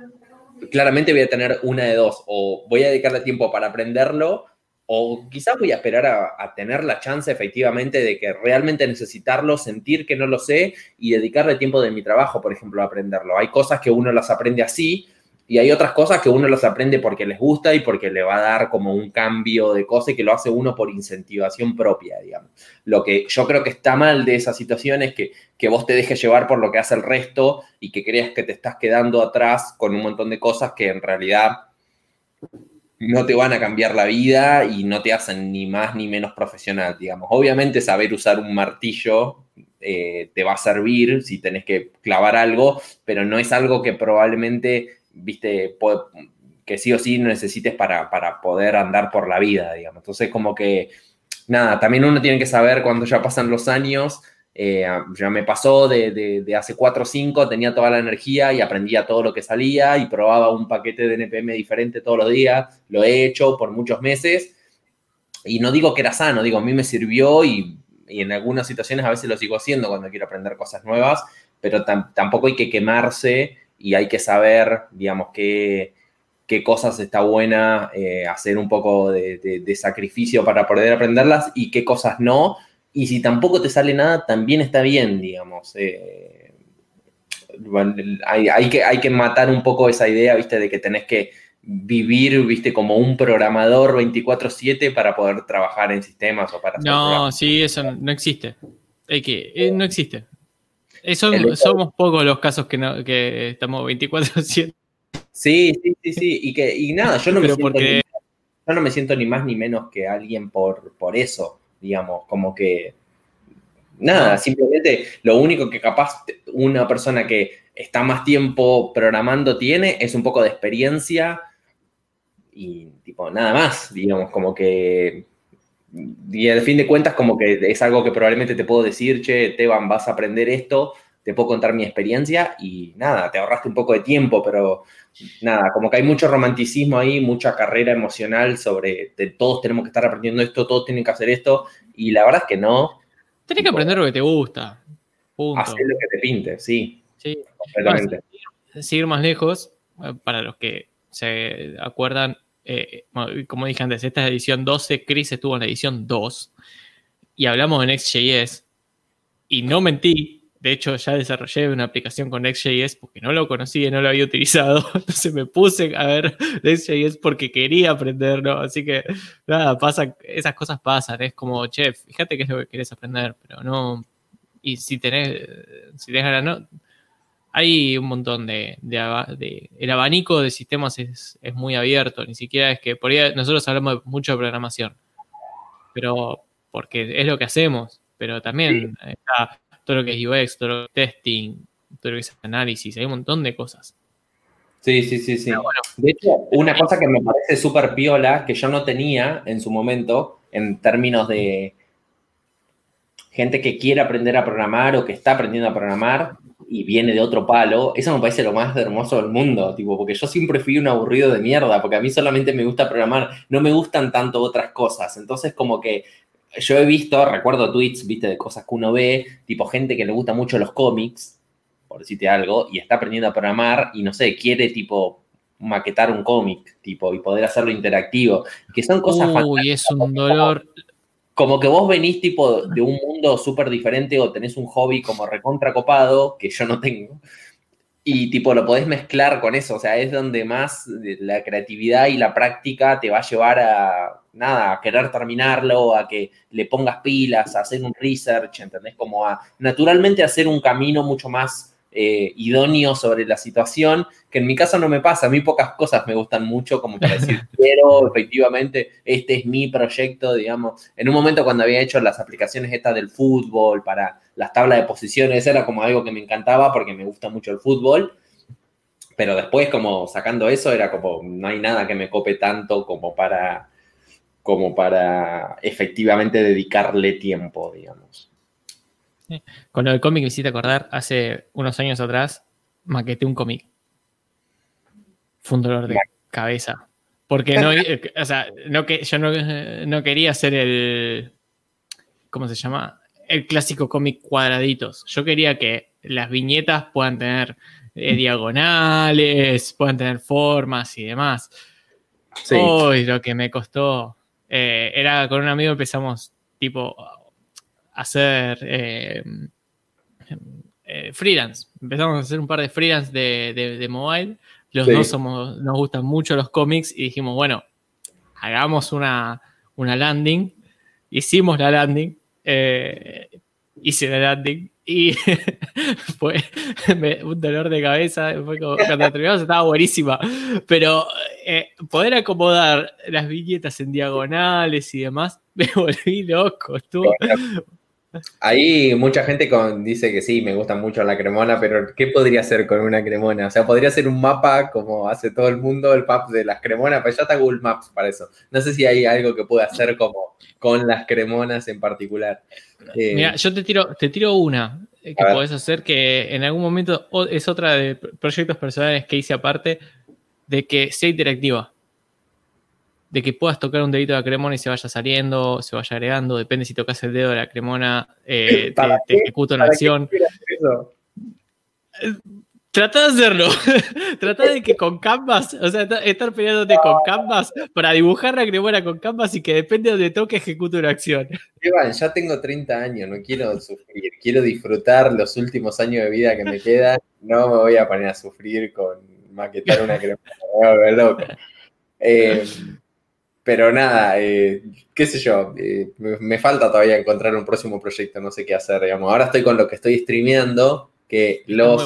claramente voy a tener una de dos, o voy a dedicarle tiempo para aprenderlo, o quizás voy a esperar a, tener la chance efectivamente de que realmente necesitarlo, sentir que no lo sé y dedicarle tiempo de mi trabajo, por ejemplo, a aprenderlo. Hay cosas que uno las aprende así y hay otras cosas que uno las aprende porque les gusta y porque le va a dar como un cambio de cosa y que lo hace uno por incentivación propia, digamos. Lo que yo creo que está mal de esa situación es que, que vos te dejes llevar por lo que hace el resto y que creas que te estás quedando atrás con un montón de cosas que en realidad no te van a cambiar la vida y no te hacen ni más ni menos profesional, digamos. Obviamente saber usar un martillo eh, te va a servir si tenés que clavar algo, pero no es algo que probablemente viste, que sí o sí necesites para, poder andar por la vida, digamos. Entonces, como que, nada, también uno tiene que saber cuando ya pasan los años, eh, ya me pasó de, hace 4 o 5, tenía toda la energía y aprendía todo lo que salía y probaba un paquete de NPM diferente todos los días, lo he hecho por muchos meses y no digo que era sano, digo, a mí me sirvió y, en algunas situaciones a veces lo sigo haciendo cuando quiero aprender cosas nuevas, pero tampoco hay que quemarse y hay que saber, digamos, qué, qué cosas está buena eh, hacer un poco de, sacrificio para poder aprenderlas y qué cosas no. Y si tampoco te sale nada, también está bien, digamos. Eh, hay, que, hay que matar un poco esa idea, viste, de que tenés que vivir, viste, como un programador 24/7 para poder trabajar en sistemas o para... No, sí, eso no, existe. Hay que, eh, no existe. Somos pocos los casos que, no, estamos 24-7. Sí, sí, sí, sí. Y, que, y nada, yo no me siento yo no me siento ni más ni menos que alguien por, por eso, digamos, como que nada, simplemente lo único que capaz una persona que está más tiempo programando tiene es un poco de experiencia y tipo nada más, digamos, como que y al fin de cuentas como que es algo que probablemente te puedo decir, che, Teban, vas a aprender esto, te puedo contar mi experiencia y nada, te ahorraste un poco de tiempo, pero nada, como que hay mucho romanticismo ahí, mucha carrera emocional sobre todos tenemos que estar aprendiendo esto, todos tienen que hacer esto y la verdad es que no. Tienes que aprender lo que te gusta. Punto. Hacer lo que te pinte, sí. Sí. Completamente. seguir más lejos, eh, para los que se acuerdan, eh, como dije antes, esta es la edición 12, Chris estuvo en la edición 2 y hablamos de Next.js y no mentí, de hecho, ya desarrollé una aplicación con Next.js porque no lo conocía no lo había utilizado. Entonces me puse a ver Next.js porque quería aprenderlo. Así que, nada, pasa, esas cosas pasan. Es como, chef, fíjate qué es lo que querés aprender, pero no. Y si tenés, si tenés ganas, no. Hay un montón de, El abanico de sistemas es, muy abierto. Ni siquiera es que. Por ahí nosotros hablamos mucho de programación. Pero. Porque es lo que hacemos. Pero también está todo lo que es UX, todo lo que es testing, todo lo que es análisis, hay un montón de cosas. Sí, sí, sí, sí. de hecho, una cosa que me parece súper piola, que yo no tenía en su momento, en términos de gente que quiere aprender a programar o que está aprendiendo a programar y viene de otro palo, eso me parece lo más hermoso del mundo, tipo, porque yo siempre fui un aburrido de mierda, porque a mí solamente me gusta programar, no me gustan tanto otras cosas, entonces como que yo he visto, recuerdo tweets, viste, de cosas que uno ve, tipo gente que le gusta mucho los cómics, por decirte algo, y está aprendiendo a programar y no sé, quiere tipo maquetar un cómic, tipo, y poder hacerlo interactivo, que son cosas Uy, es un dolor. Como, que vos venís tipo de un mundo súper diferente o tenés un hobby como recontra copado, que yo no tengo, y tipo lo podés mezclar con eso, o sea, es donde más la creatividad y la práctica te va a llevar a, nada, a querer terminarlo, a que le pongas pilas, a hacer un research, ¿entendés? Como a naturalmente hacer un camino mucho más eh, idóneo sobre la situación, que en mi caso no me pasa, a mí pocas cosas me gustan mucho como para decir, pero efectivamente este es mi proyecto, digamos, en un momento cuando había hecho las aplicaciones estas del fútbol para las tablas de posiciones, era como algo que me encantaba porque me gusta mucho el fútbol, pero después como sacando eso era como, no hay nada que me cope tanto como para como para efectivamente dedicarle tiempo, digamos. Con lo del cómic me hiciste acordar, hace unos años atrás, maqueté un cómic. Fue un dolor de cabeza. Porque no, o sea, no que, yo no, quería ser el, ¿cómo se llama? El clásico cómic cuadraditos. Yo quería que las viñetas puedan tener eh, diagonales, puedan tener formas y demás. Sí. Uy, lo que me costó. Eh, era con un amigo empezamos tipo hacer eh, eh, freelance. Empezamos a hacer un par de freelance de, mobile. Los dos somos, nos gustan mucho los cómics y dijimos, bueno, hagamos una, una landing. Hicimos la landing. Eh, hice la landing y fue un dolor de cabeza. cuando terminamos estaba buenísima. Pero poder acomodar las viñetas en diagonales y demás, me volví loco. Estuvo Ahí mucha gente dice que sí, me gusta mucho la cremona, pero ¿qué podría hacer con una cremona? O sea, podría ser un mapa como hace todo el mundo, el map de las cremonas, pero ya está Google Maps para eso. No sé si hay algo que pueda hacer como con las cremonas en particular. Eh, Mira, yo te tiro, te tiro una que podés hacer que en algún momento es otra de proyectos personales que hice aparte de que sea interactiva de que puedas tocar un dedito de la cremona y se vaya saliendo, se vaya agregando, depende si tocas el dedo de la cremona, eh, te, ejecuta una acción. Eh, trata de hacerlo. Trata de que con Canvas, o sea, estar peleándote con Canvas para dibujar la cremona con Canvas y que depende de donde toque ejecute una acción. Iván, ya tengo 30 años, no quiero sufrir, quiero disfrutar los últimos años de vida que me quedan. No me voy a poner a sufrir con maquetar una cremona, me loco. Eh, pero nada, eh, qué sé yo, eh, me, falta todavía encontrar un próximo proyecto, no sé qué hacer, digamos. Ahora estoy con lo que estoy streameando, que los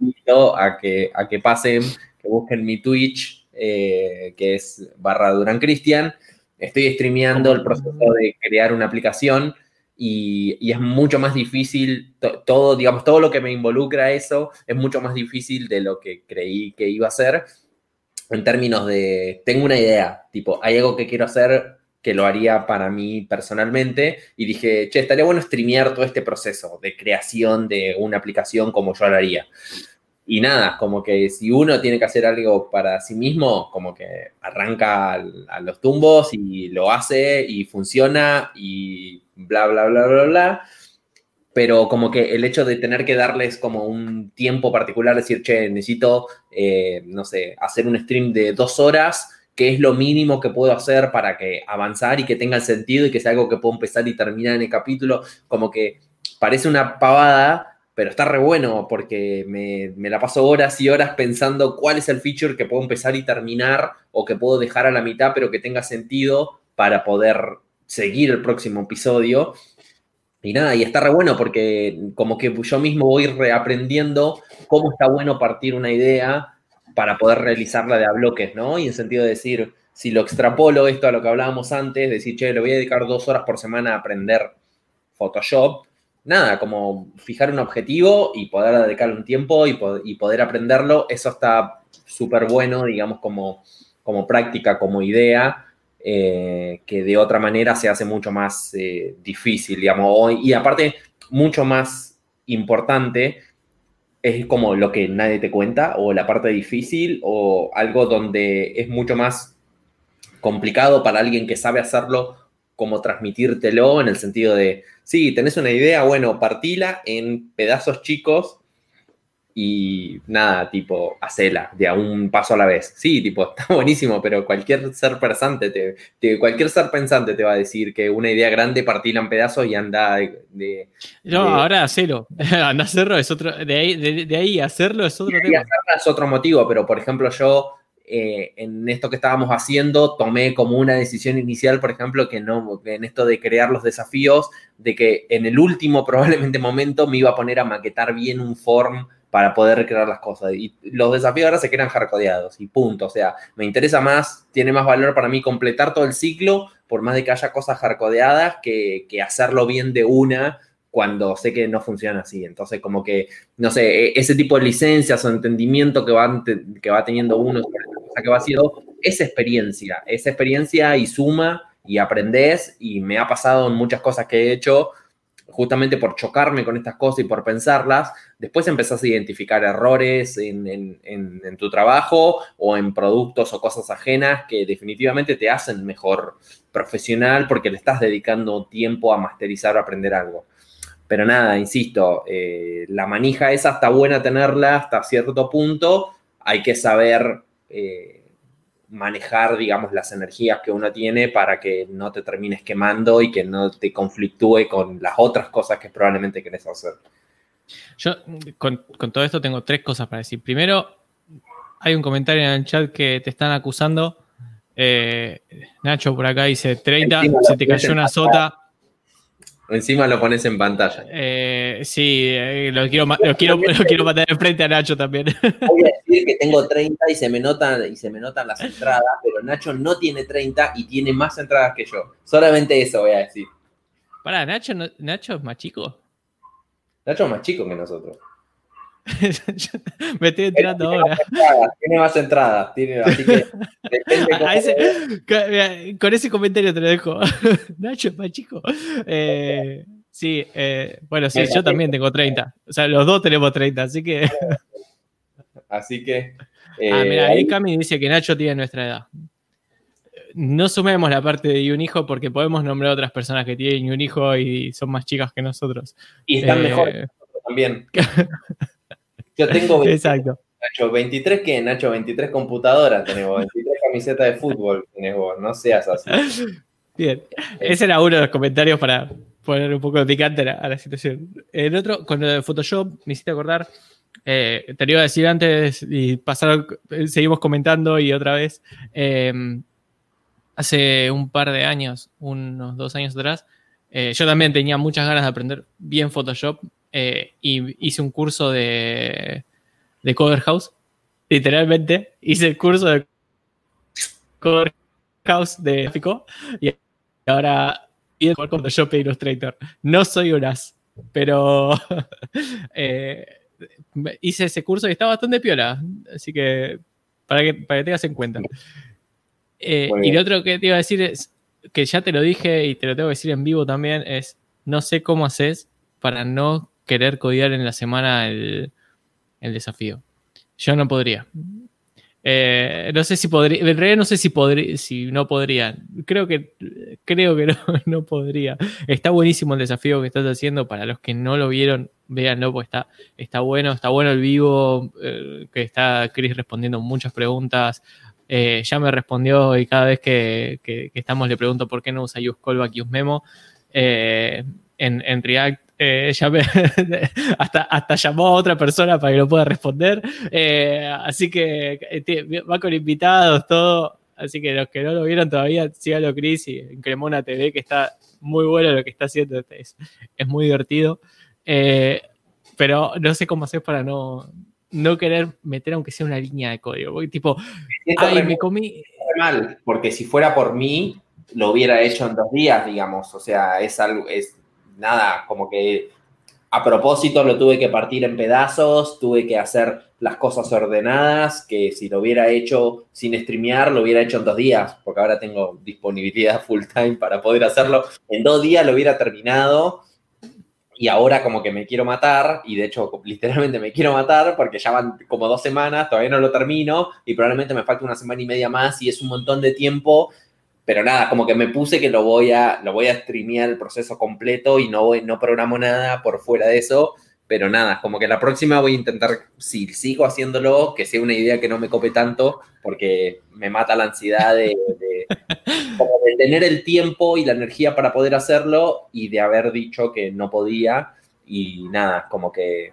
invito a que, a que pasen, que busquen mi Twitch, eh, que es barra Duran Cristian. Estoy streameando el proceso de crear una aplicación y, es mucho más difícil, todo, digamos, todo lo que me involucra eso es mucho más difícil de lo que creí que iba a ser en términos de, tengo una idea, tipo, hay algo que quiero hacer que lo haría para mí personalmente y dije, che, estaría bueno streamear todo este proceso de creación de una aplicación como yo lo haría. Y nada, como que si uno tiene que hacer algo para sí mismo, como que arranca a los tumbos y lo hace y funciona y bla, bla, bla, bla, bla. Pero como que el hecho de tener que darles como un tiempo particular, decir, che, necesito, eh, no sé, hacer un stream de dos horas, que es lo mínimo que puedo hacer para que avanzar y que tenga sentido y que sea algo que puedo empezar y terminar en el capítulo, como que parece una pavada, pero está re bueno porque me, me, la paso horas y horas pensando cuál es el feature que puedo empezar y terminar o que puedo dejar a la mitad, pero que tenga sentido para poder seguir el próximo episodio. Y nada, y está re bueno porque como que yo mismo voy reaprendiendo cómo está bueno partir una idea para poder realizarla de a bloques, ¿no? Y en sentido de decir, si lo extrapolo esto a lo que hablábamos antes, decir, che, le voy a dedicar dos horas por semana a aprender Photoshop, nada, como fijar un objetivo y poder dedicarle un tiempo y, poder aprenderlo, eso está súper bueno, digamos, como, como práctica, como idea, eh, que de otra manera se hace mucho más eh, difícil, digamos, y aparte mucho más importante es como lo que nadie te cuenta o la parte difícil o algo donde es mucho más complicado para alguien que sabe hacerlo como transmitírtelo en el sentido de, sí, tenés una idea, bueno, partila en pedazos chicos y nada, tipo, hacela de a un paso a la vez. Sí, tipo, está buenísimo, pero cualquier ser pensante, te, cualquier ser pensante te va a decir que una idea grande partila en pedazos y anda de... no, ahora hacerlo. anda a hacerlo es otro, de ahí, de, ahí hacerlo es otro tema. es otro motivo, pero por ejemplo yo eh, en esto que estábamos haciendo tomé como una decisión inicial, por ejemplo, que no, en esto de crear los desafíos, de que en el último probablemente momento me iba a poner a maquetar bien un form para poder recrear las cosas. Y los desafíos ahora se quedan hardcodeados y punto. O sea, me interesa más, tiene más valor para mí completar todo el ciclo, por más de que haya cosas hardcodeadas, que, que hacerlo bien de una cuando sé que no funciona así. Entonces, como que, no sé, e, ese tipo de licencias o entendimiento que va, que va teniendo uno que va haciendo, es experiencia, esa experiencia y suma y aprendes y me ha pasado en muchas cosas que he hecho justamente por chocarme con estas cosas y por pensarlas, después empezás a identificar errores en, tu trabajo o en productos o cosas ajenas que definitivamente te hacen mejor profesional porque le estás dedicando tiempo a masterizar o aprender algo. Pero nada, insisto, eh, la manija esa está buena tenerla hasta cierto punto, hay que saber... Eh, manejar, digamos, las energías que uno tiene para que no te termines quemando y que no te conflictúe con las otras cosas que probablemente querés hacer. Yo con, todo esto tengo tres cosas para decir. Primero, hay un comentario en el chat que te están acusando. Eh, Nacho por acá dice 30, se te cayó una sota. Encima lo pones en pantalla. Eh, sí, eh, lo, quiero, lo, quiero, lo quiero matar enfrente a Nacho también. Voy a decir que tengo 30 y se me notan, y se me notan las entradas, pero Nacho no tiene 30 y tiene más entradas que yo. Solamente eso voy a decir. Pará, Nacho, Nacho es más chico. Nacho es más chico que nosotros. Me estoy enterando ahora. tiene más entradas, tiene, así que con, ese comentario te lo dejo. Nacho es más chico. Eh, sí, eh, bueno, sí, yo también tengo 30. O sea, los dos tenemos 30, así que. Así que. ah, mira, ahí Cami dice que Nacho tiene nuestra edad. No sumemos la parte de un hijo porque podemos nombrar a otras personas que tienen un hijo y son más chicas que nosotros. Y están mejor también. Yo tengo 23, Exacto. Nacho, 23 qué, Nacho, 23 computadoras tenemos, 23 camisetas de fútbol tenemos, no seas así. Bien, ese era uno de los comentarios para poner un poco de picante a la, situación. El otro, con lo de Photoshop, me hiciste acordar, eh, te lo iba a decir antes y pasar, seguimos comentando y otra vez. Em, hace un par de años, unos dos años atrás, eh, yo también tenía muchas ganas de aprender bien Photoshop eh, y hice un curso de, de Cover House. Literalmente hice el curso de House de gráfico y ahora y cuando yo pedí Illustrator. No soy un as, pero eh, hice ese curso y está bastante piola, así que para que, para que tengas en cuenta. Eh, y lo otro que te iba a decir es que ya te lo dije y te lo tengo que decir en vivo también, es no sé cómo haces para no querer codiar en la semana el, el desafío. Yo no podría. Eh, no sé si podría, en realidad no sé si podría, si no podría. Creo que, creo que no, no podría. Está buenísimo el desafío que estás haciendo. Para los que no lo vieron, véanlo, porque está, está bueno, está bueno el vivo, eh, que está Chris respondiendo muchas preguntas. Eh, ya me respondió y cada vez que, estamos le pregunto por qué no usa use callback y use memo. en, en React eh, hasta, hasta llamó a otra persona para que lo pueda responder. Eh, así que eh, va con invitados, todo. Así que los que no lo vieron todavía, síganlo Chris y en Cremona TV, que está muy bueno lo que está haciendo. Es, es muy divertido. pero no sé cómo hacer para no, no querer meter aunque sea una línea de código. tipo, ay, me comí. Mal, porque si fuera por mí, lo hubiera hecho en dos días, digamos. O sea, es algo, es nada, como que a propósito lo tuve que partir en pedazos, tuve que hacer las cosas ordenadas, que si lo hubiera hecho sin streamear, lo hubiera hecho en dos días, porque ahora tengo disponibilidad full time para poder hacerlo. En dos días lo hubiera terminado y ahora como que me quiero matar, y de hecho literalmente me quiero matar porque ya van como dos semanas, todavía no lo termino y probablemente me falta una semana y media más y es un montón de tiempo pero nada, como que me puse que lo voy a, lo voy a streamear el proceso completo y no, voy, no programo nada por fuera de eso, pero nada, como que la próxima voy a intentar, si sigo haciéndolo, que sea una idea que no me cope tanto, porque me mata la ansiedad de, tener el tiempo y la energía para poder hacerlo y de haber dicho que no podía y nada, como que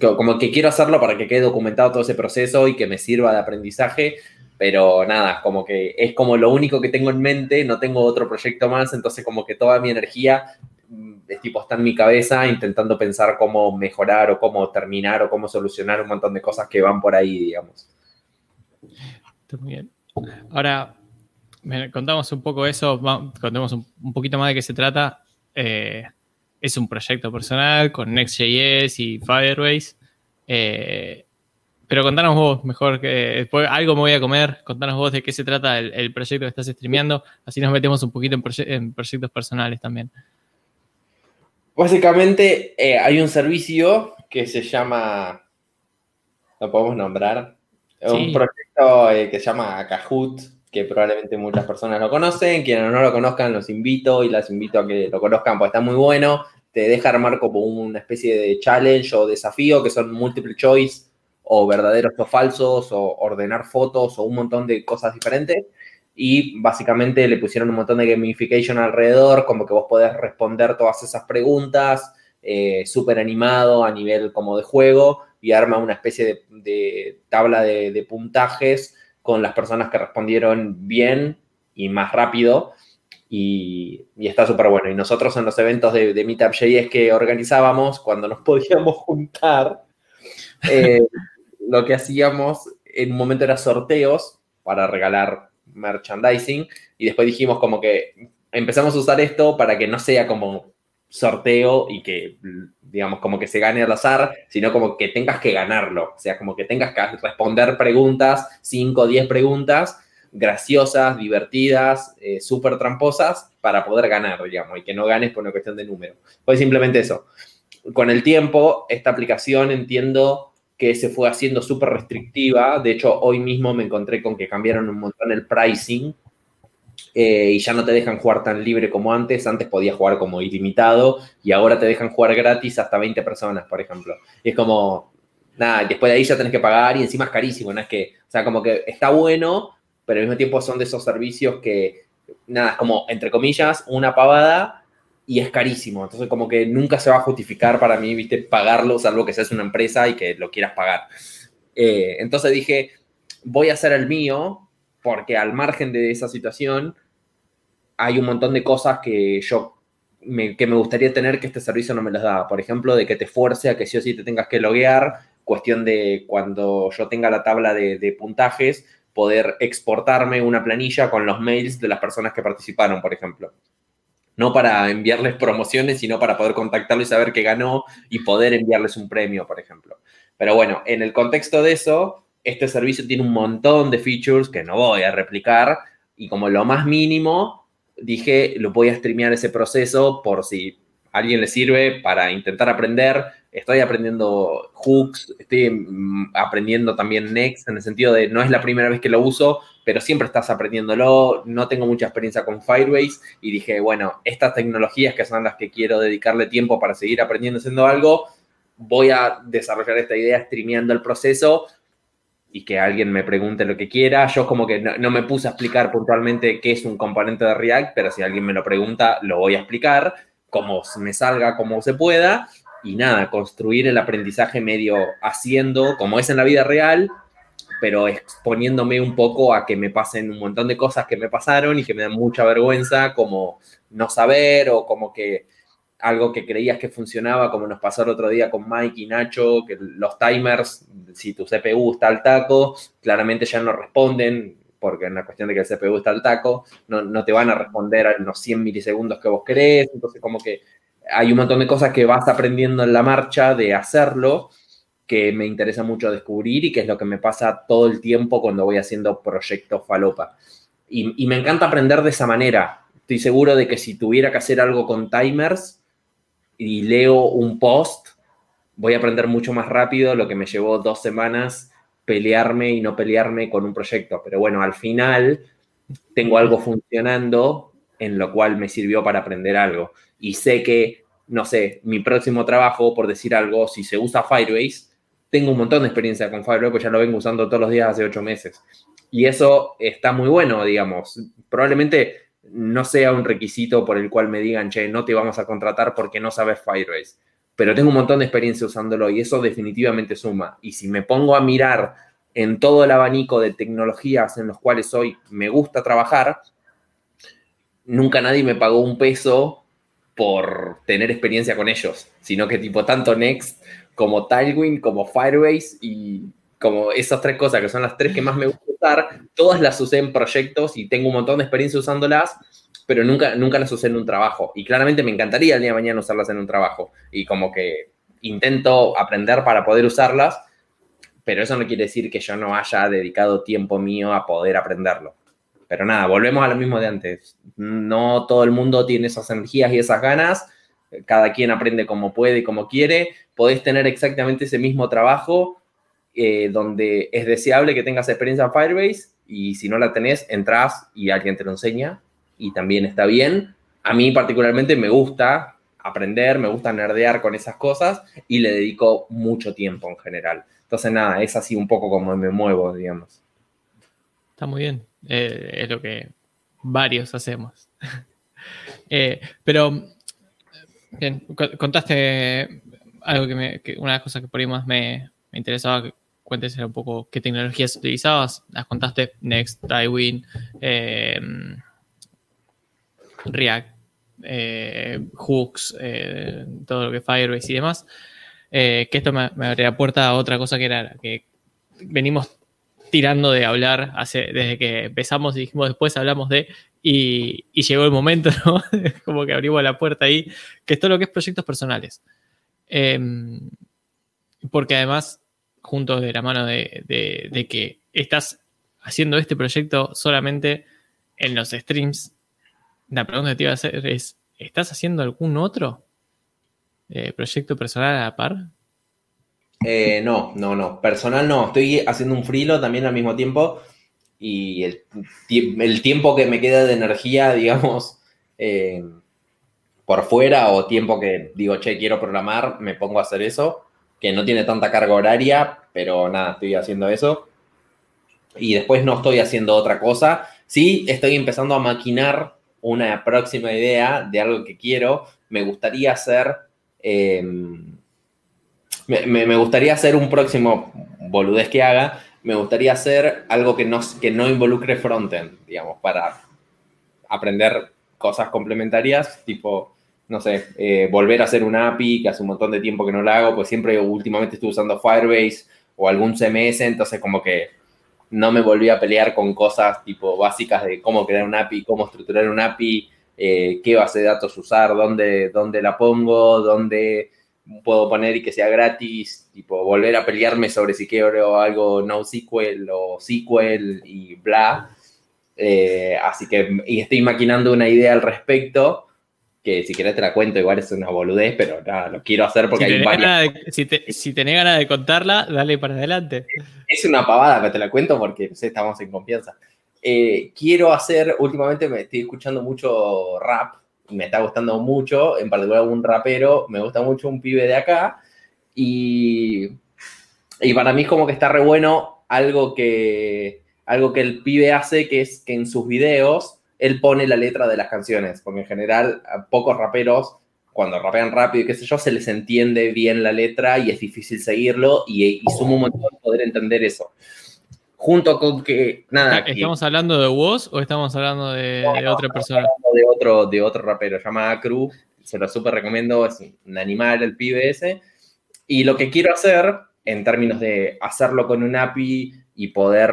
como que quiero hacerlo para que quede documentado todo ese proceso y que me sirva de aprendizaje, pero nada, como que es como lo único que tengo en mente, no tengo otro proyecto más, entonces como que toda mi energía mm, es tipo está en mi cabeza intentando pensar cómo mejorar o cómo terminar o cómo solucionar un montón de cosas que van por ahí, digamos. Muy bien. Ahora, contamos un poco eso, contemos un, poquito más de qué se trata. Eh, es un proyecto personal con Next.js y Firebase. Eh, pero contanos vos mejor, que después algo me voy a comer, contanos vos de qué se trata el, proyecto que estás streameando, así nos metemos un poquito en, proyectos personales también. Básicamente eh, hay un servicio que se llama, lo podemos nombrar, un proyecto eh, que se llama Kahoot, que probablemente muchas personas lo conocen, quienes no lo conozcan los invito y las invito a que lo conozcan porque está muy bueno, te deja armar como una especie de challenge o desafío que son multiple choice o verdaderos o falsos, o ordenar fotos, o un montón de cosas diferentes. Y básicamente le pusieron un montón de gamification alrededor, como que vos podés responder todas esas preguntas, eh, súper animado a nivel como de juego, y arma una especie de, tabla de, puntajes con las personas que respondieron bien y más rápido. Y, está súper bueno. Y nosotros en los eventos de, de Meetup.js que organizábamos, cuando nos podíamos juntar, eh, lo que hacíamos en un momento era sorteos para regalar merchandising y después dijimos como que empezamos a usar esto para que no sea como sorteo y que, digamos, como que se gane al azar, sino como que tengas que ganarlo, o sea, como que tengas que responder preguntas, 5 o 10 preguntas graciosas, divertidas, eh, súper tramposas para poder ganar, digamos, y que no ganes por una cuestión de número. Pues simplemente eso. Con el tiempo, esta aplicación entiendo que se fue haciendo súper restrictiva. De hecho, hoy mismo me encontré con que cambiaron un montón el pricing eh, y ya no te dejan jugar tan libre como antes. Antes podías jugar como ilimitado y ahora te dejan jugar gratis hasta 20 personas, por ejemplo. Y es como, nada, después de ahí ya tenés que pagar y encima es carísimo, ¿no? Es que, o sea, como que está bueno, pero al mismo tiempo son de esos servicios que, nada, como, entre comillas, una pavada y es carísimo. Entonces, como que nunca se va a justificar para mí, viste, pagarlo, salvo que seas una empresa y que lo quieras pagar. Eh, entonces dije, voy a hacer el mío, porque al margen de esa situación, hay un montón de cosas que yo me, que me gustaría tener que este servicio no me las da. Por ejemplo, de que te fuerce a que sí o sí te tengas que loguear, cuestión de cuando yo tenga la tabla de, de puntajes, poder exportarme una planilla con los mails de las personas que participaron, por ejemplo. No para enviarles promociones, sino para poder contactarlos y saber que ganó y poder enviarles un premio, por ejemplo. Pero bueno, en el contexto de eso, este servicio tiene un montón de features que no voy a replicar y como lo más mínimo, dije, lo voy a streamear ese proceso por si a alguien le sirve para intentar aprender. Estoy aprendiendo hooks, estoy mm, aprendiendo también Next en el sentido de no es la primera vez que lo uso, pero siempre estás aprendiéndolo. No tengo mucha experiencia con Firebase y dije, bueno, estas tecnologías que son las que quiero dedicarle tiempo para seguir aprendiendo haciendo algo, voy a desarrollar esta idea streameando el proceso y que alguien me pregunte lo que quiera. Yo como que no, me puse a explicar puntualmente qué es un componente de React, pero si alguien me lo pregunta, lo voy a explicar, como me salga, como se pueda. Y nada, construir el aprendizaje medio haciendo, como es en la vida real, pero exponiéndome un poco a que me pasen un montón de cosas que me pasaron y que me dan mucha vergüenza, como no saber o como que algo que creías que funcionaba, como nos pasó el otro día con Mike y Nacho, que los timers, si tu CPU está al taco, claramente ya no responden, porque es una cuestión de que el CPU está al taco, no, te van a responder a los 100 milisegundos que vos querés, entonces como que hay un montón de cosas que vas aprendiendo en la marcha de hacerlo, que me interesa mucho descubrir y que es lo que me pasa todo el tiempo cuando voy haciendo proyectos falopa. Y, me encanta aprender de esa manera. Estoy seguro de que si tuviera que hacer algo con timers, y leo un post, voy a aprender mucho más rápido lo que me llevó dos semanas pelearme y no pelearme con un proyecto. Pero bueno, al final tengo algo funcionando en lo cual me sirvió para aprender algo. Y sé que, no sé, mi próximo trabajo, por decir algo, si se usa Firebase, tengo un montón de experiencia con Firebase, pues ya lo vengo usando todos los días hace ocho meses. Y eso está muy bueno, digamos. Probablemente no sea un requisito por el cual me digan, che, no te vamos a contratar porque no sabes Firebase. Pero tengo un montón de experiencia usándolo y eso definitivamente suma. Y si me pongo a mirar en todo el abanico de tecnologías en los cuales hoy me gusta trabajar, nunca nadie me pagó un peso por tener experiencia con ellos, sino que tipo tanto Next como Tailwind, como Firebase y como esas tres cosas que son las tres que más me gusta usar, todas las usé en proyectos y tengo un montón de experiencia usándolas, pero nunca, nunca las usé en un trabajo. Y claramente me encantaría el día de mañana usarlas en un trabajo. Y como que intento aprender para poder usarlas, pero eso no quiere decir que yo no haya dedicado tiempo mío a poder aprenderlo. Pero nada, volvemos a lo mismo de antes. No todo el mundo tiene esas energías y esas ganas. Cada quien aprende como puede y como quiere. Podés tener exactamente ese mismo trabajo eh, donde es deseable que tengas experiencia en Firebase y si no la tenés, entras y alguien te lo enseña y también está bien. A mí particularmente me gusta aprender, me gusta nerdear con esas cosas y le dedico mucho tiempo en general. Entonces, nada, es así un poco como me muevo, digamos. Está muy bien. Eh, es lo que varios hacemos. Eh, pero, contaste algo que, me, una de las cosas que por ahí más me, me interesaba cuentes un poco qué tecnologías utilizabas. Las contaste Next, Tywin, em, React, eh, Hooks, eh, todo lo que Firebase y demás. Eh, que esto me, me abría puerta a otra cosa que era que venimos tirando de hablar hace, desde que empezamos y dijimos después hablamos de y, llegó el momento, ¿no? Como que abrimos la puerta ahí, que es todo lo que es proyectos personales. Em, porque además juntos de la mano de, que estás haciendo este proyecto solamente en los streams, la pregunta que te iba a hacer es, ¿estás haciendo algún otro eh, proyecto personal a la par? Eh, no, no, no. Personal no. Estoy haciendo un frilo también al mismo tiempo y el, tiempo que me queda de energía, digamos, eh, por fuera o tiempo que digo, che, quiero programar, me pongo a hacer eso que no tiene tanta carga horaria, pero nada, estoy haciendo eso. Y después no estoy haciendo otra cosa. Sí, estoy empezando a maquinar una próxima idea de algo que quiero. Me gustaría hacer... Em, me, gustaría hacer un próximo boludez que haga. Me gustaría hacer algo que no, que no involucre frontend, digamos, para aprender cosas complementarias, tipo no sé, eh, volver a hacer una API, que hace un montón de tiempo que no la hago, pues siempre últimamente estoy usando Firebase o algún CMS, entonces como que no me volví a pelear con cosas tipo básicas de cómo crear un API, cómo estructurar un API, eh, qué base de datos usar, dónde, dónde la pongo, dónde puedo poner y que sea gratis, tipo volver a pelearme sobre si quiero algo NoSQL o SQL y bla. Eh, así que y estoy maquinando una idea al respecto, que si querés te la cuento, igual es una boludez, pero nada, lo quiero hacer porque si hay varias... si, si, tenés ganas de contarla, dale para adelante. Es una pavada, pero te la cuento porque no sé, estamos en confianza. Eh, quiero hacer, últimamente me estoy escuchando mucho rap, me está gustando mucho, en particular un rapero, me gusta mucho un pibe de acá, y, y para mí es como que está re bueno algo que, algo que el pibe hace, que es que en sus videos él pone la letra de las canciones, porque en general a pocos raperos, cuando rapean rápido y qué sé yo, se les entiende bien la letra y es difícil seguirlo y, y suma un montón poder entender eso junto con que, nada. ¿Estamos hablando de vos o estamos hablando de, otra persona? De otro, de otro rapero, se llama Acru, se lo súper recomiendo, es un animal el pibe ese. Y lo que quiero hacer, en términos de hacerlo con un API y poder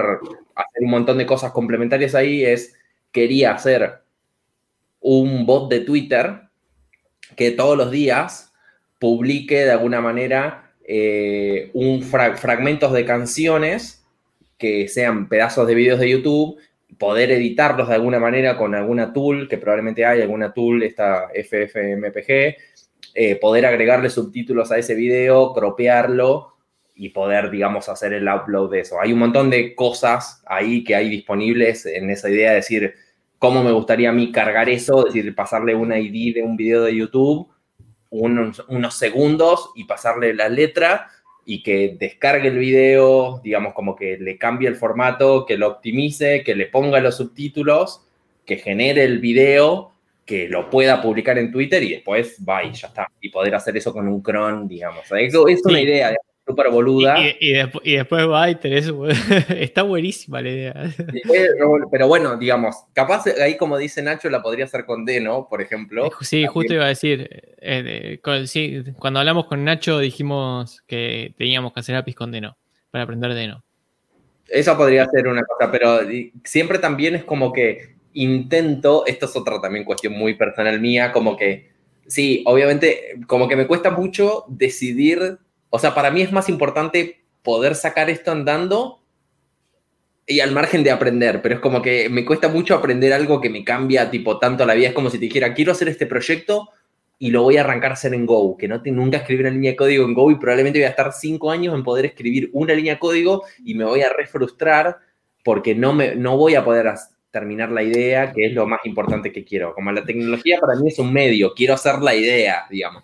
hacer un montón de cosas complementarias ahí, es, quería hacer un bot de Twitter que todos los días publique de alguna manera eh, un fragmentos de canciones que sean pedazos de vídeos de YouTube, poder editarlos de alguna manera con alguna tool, que probablemente hay, alguna tool, esta FFmpg, eh, poder agregarle subtítulos a ese video, cropearlo y poder, digamos, hacer el upload de eso. Hay un montón de cosas ahí que hay disponibles en esa idea de decir cómo me gustaría a mí cargar eso, es decir, pasarle una ID de un video de YouTube, unos, unos segundos y pasarle la letra y que descargue el video, digamos, como que le cambie el formato, que lo optimice, que le ponga los subtítulos, que genere el video, que lo pueda publicar en Twitter y después va y ya está. Y poder hacer eso con un cron, digamos. Eso es una idea súper boluda. Y, después, va y tenés. está buenísima la idea. Pero bueno, digamos, capaz ahí, como dice Nacho, la podría hacer con Deno, por ejemplo. Sí, justo iba a decir. Eh, cuando hablamos con Nacho, dijimos que teníamos que hacer APIs con Deno para aprender Deno. Eso podría ser una cosa, pero siempre también es como que intento, esto es otra también cuestión muy personal mía, como que, sí, obviamente, como que me cuesta mucho decidir o sea, para mí es más importante poder sacar esto andando y al margen de aprender, pero es como que me cuesta mucho aprender algo que me cambia tipo tanto la vida. Es como si te dijera, quiero hacer este proyecto y lo voy a arrancar a hacer en Go, que no tengo nunca escribir una línea de código en Go y probablemente voy a estar cinco años en poder escribir una línea de código y me voy a refrustrar porque no, me, no voy a poder terminar la idea, que es lo más importante que quiero. Como la tecnología para mí es un medio, quiero hacer la idea, digamos.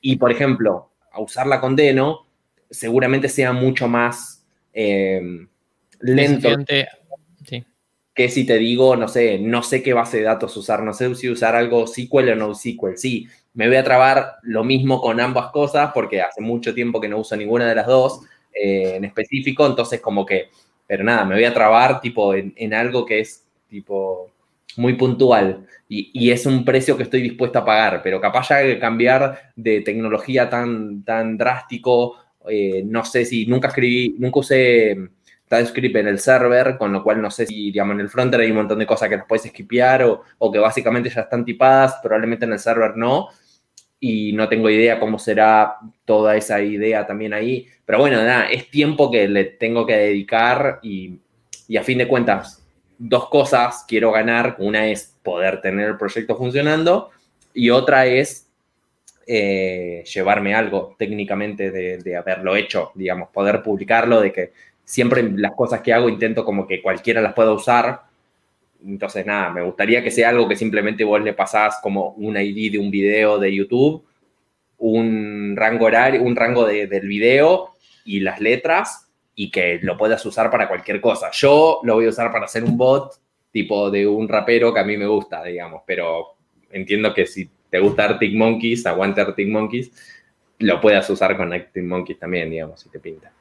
Y por ejemplo, a usarla con Deno, seguramente sea mucho más eh, lento. Que si te digo, no sé, no sé qué base de datos usar, no sé si usar algo SQL o no SQL. Sí, me voy a trabar lo mismo con ambas cosas porque hace mucho tiempo que no uso ninguna de las dos eh, en específico, entonces como que, pero nada, me voy a trabar tipo en algo que es tipo muy puntual y, es un precio que estoy dispuesto a pagar, pero capaz ya que cambiar de tecnología tan, tan drástico, eh, no sé si nunca escribí, nunca usé TypeScript en el server, con lo cual no sé si, digamos, en el frontend hay un montón de cosas que las puedes skipear o, o que básicamente ya están tipadas, probablemente en el server no, y no tengo idea cómo será toda esa idea también ahí, pero bueno, nada, es tiempo que le tengo que dedicar y, y a fin de cuentas dos cosas quiero ganar. Una es poder tener el proyecto funcionando y otra es eh, llevarme algo técnicamente de, haberlo hecho, digamos, poder publicarlo, de que siempre las cosas que hago intento como que cualquiera las pueda usar. Entonces, nada, me gustaría que sea algo que simplemente vos le pasás como un ID de un video de YouTube, un rango horario, un rango del video y las letras y que lo puedas usar para cualquier cosa. Yo lo voy a usar para hacer un bot tipo de un rapero que a mí me gusta, digamos, pero entiendo que si te gusta Arctic Monkeys, aguante Arctic Monkeys, lo puedas usar con Arctic Monkeys también, digamos, si te pinta.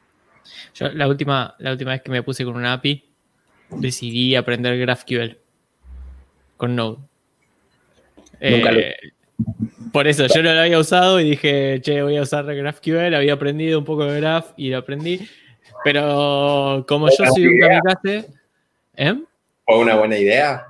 Yo la última, la última vez que me puse con una API, decidí aprender GraphQL con Node. Eh, por eso, yo no lo había usado y dije, che, voy a usar GraphQL, había aprendido un poco de Graph y lo aprendí Pero como yo soy un kamikaze. ¿eh? ¿Fue una buena idea?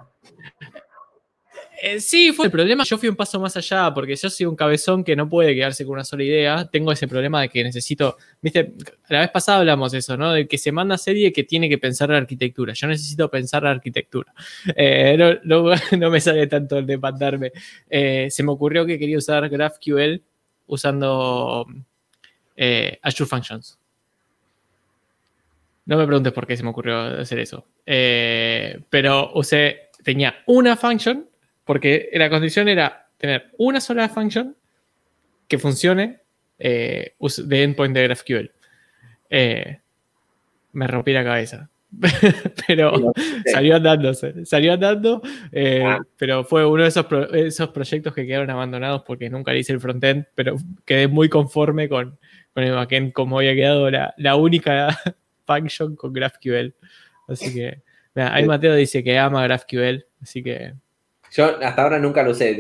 Eh, sí, fue el problema. Yo fui un paso más allá porque yo soy un cabezón que no puede quedarse con una sola idea. Tengo ese problema de que necesito. Viste, la vez pasada hablamos de eso, ¿no? De que se manda serie que tiene que pensar la arquitectura. Yo necesito pensar la arquitectura. Eh, no, me sale tanto el de mandarme. Eh, se me ocurrió que quería usar GraphQL usando Azure Functions. No me preguntes por qué se me ocurrió hacer eso. pero usé, tenía una function porque la condición era tener una sola function que funcione eh, de endpoint de GraphQL. Eh, me rompí la cabeza. pero salió andando, salió andando, eh, ah. pero fue uno de esos, esos, proyectos que quedaron abandonados porque nunca le hice el frontend, pero quedé muy conforme con, con el backend como había quedado la, la única function con GraphQL. Así que, ahí Mateo dice que ama GraphQL, así que yo hasta ahora nunca lo sé.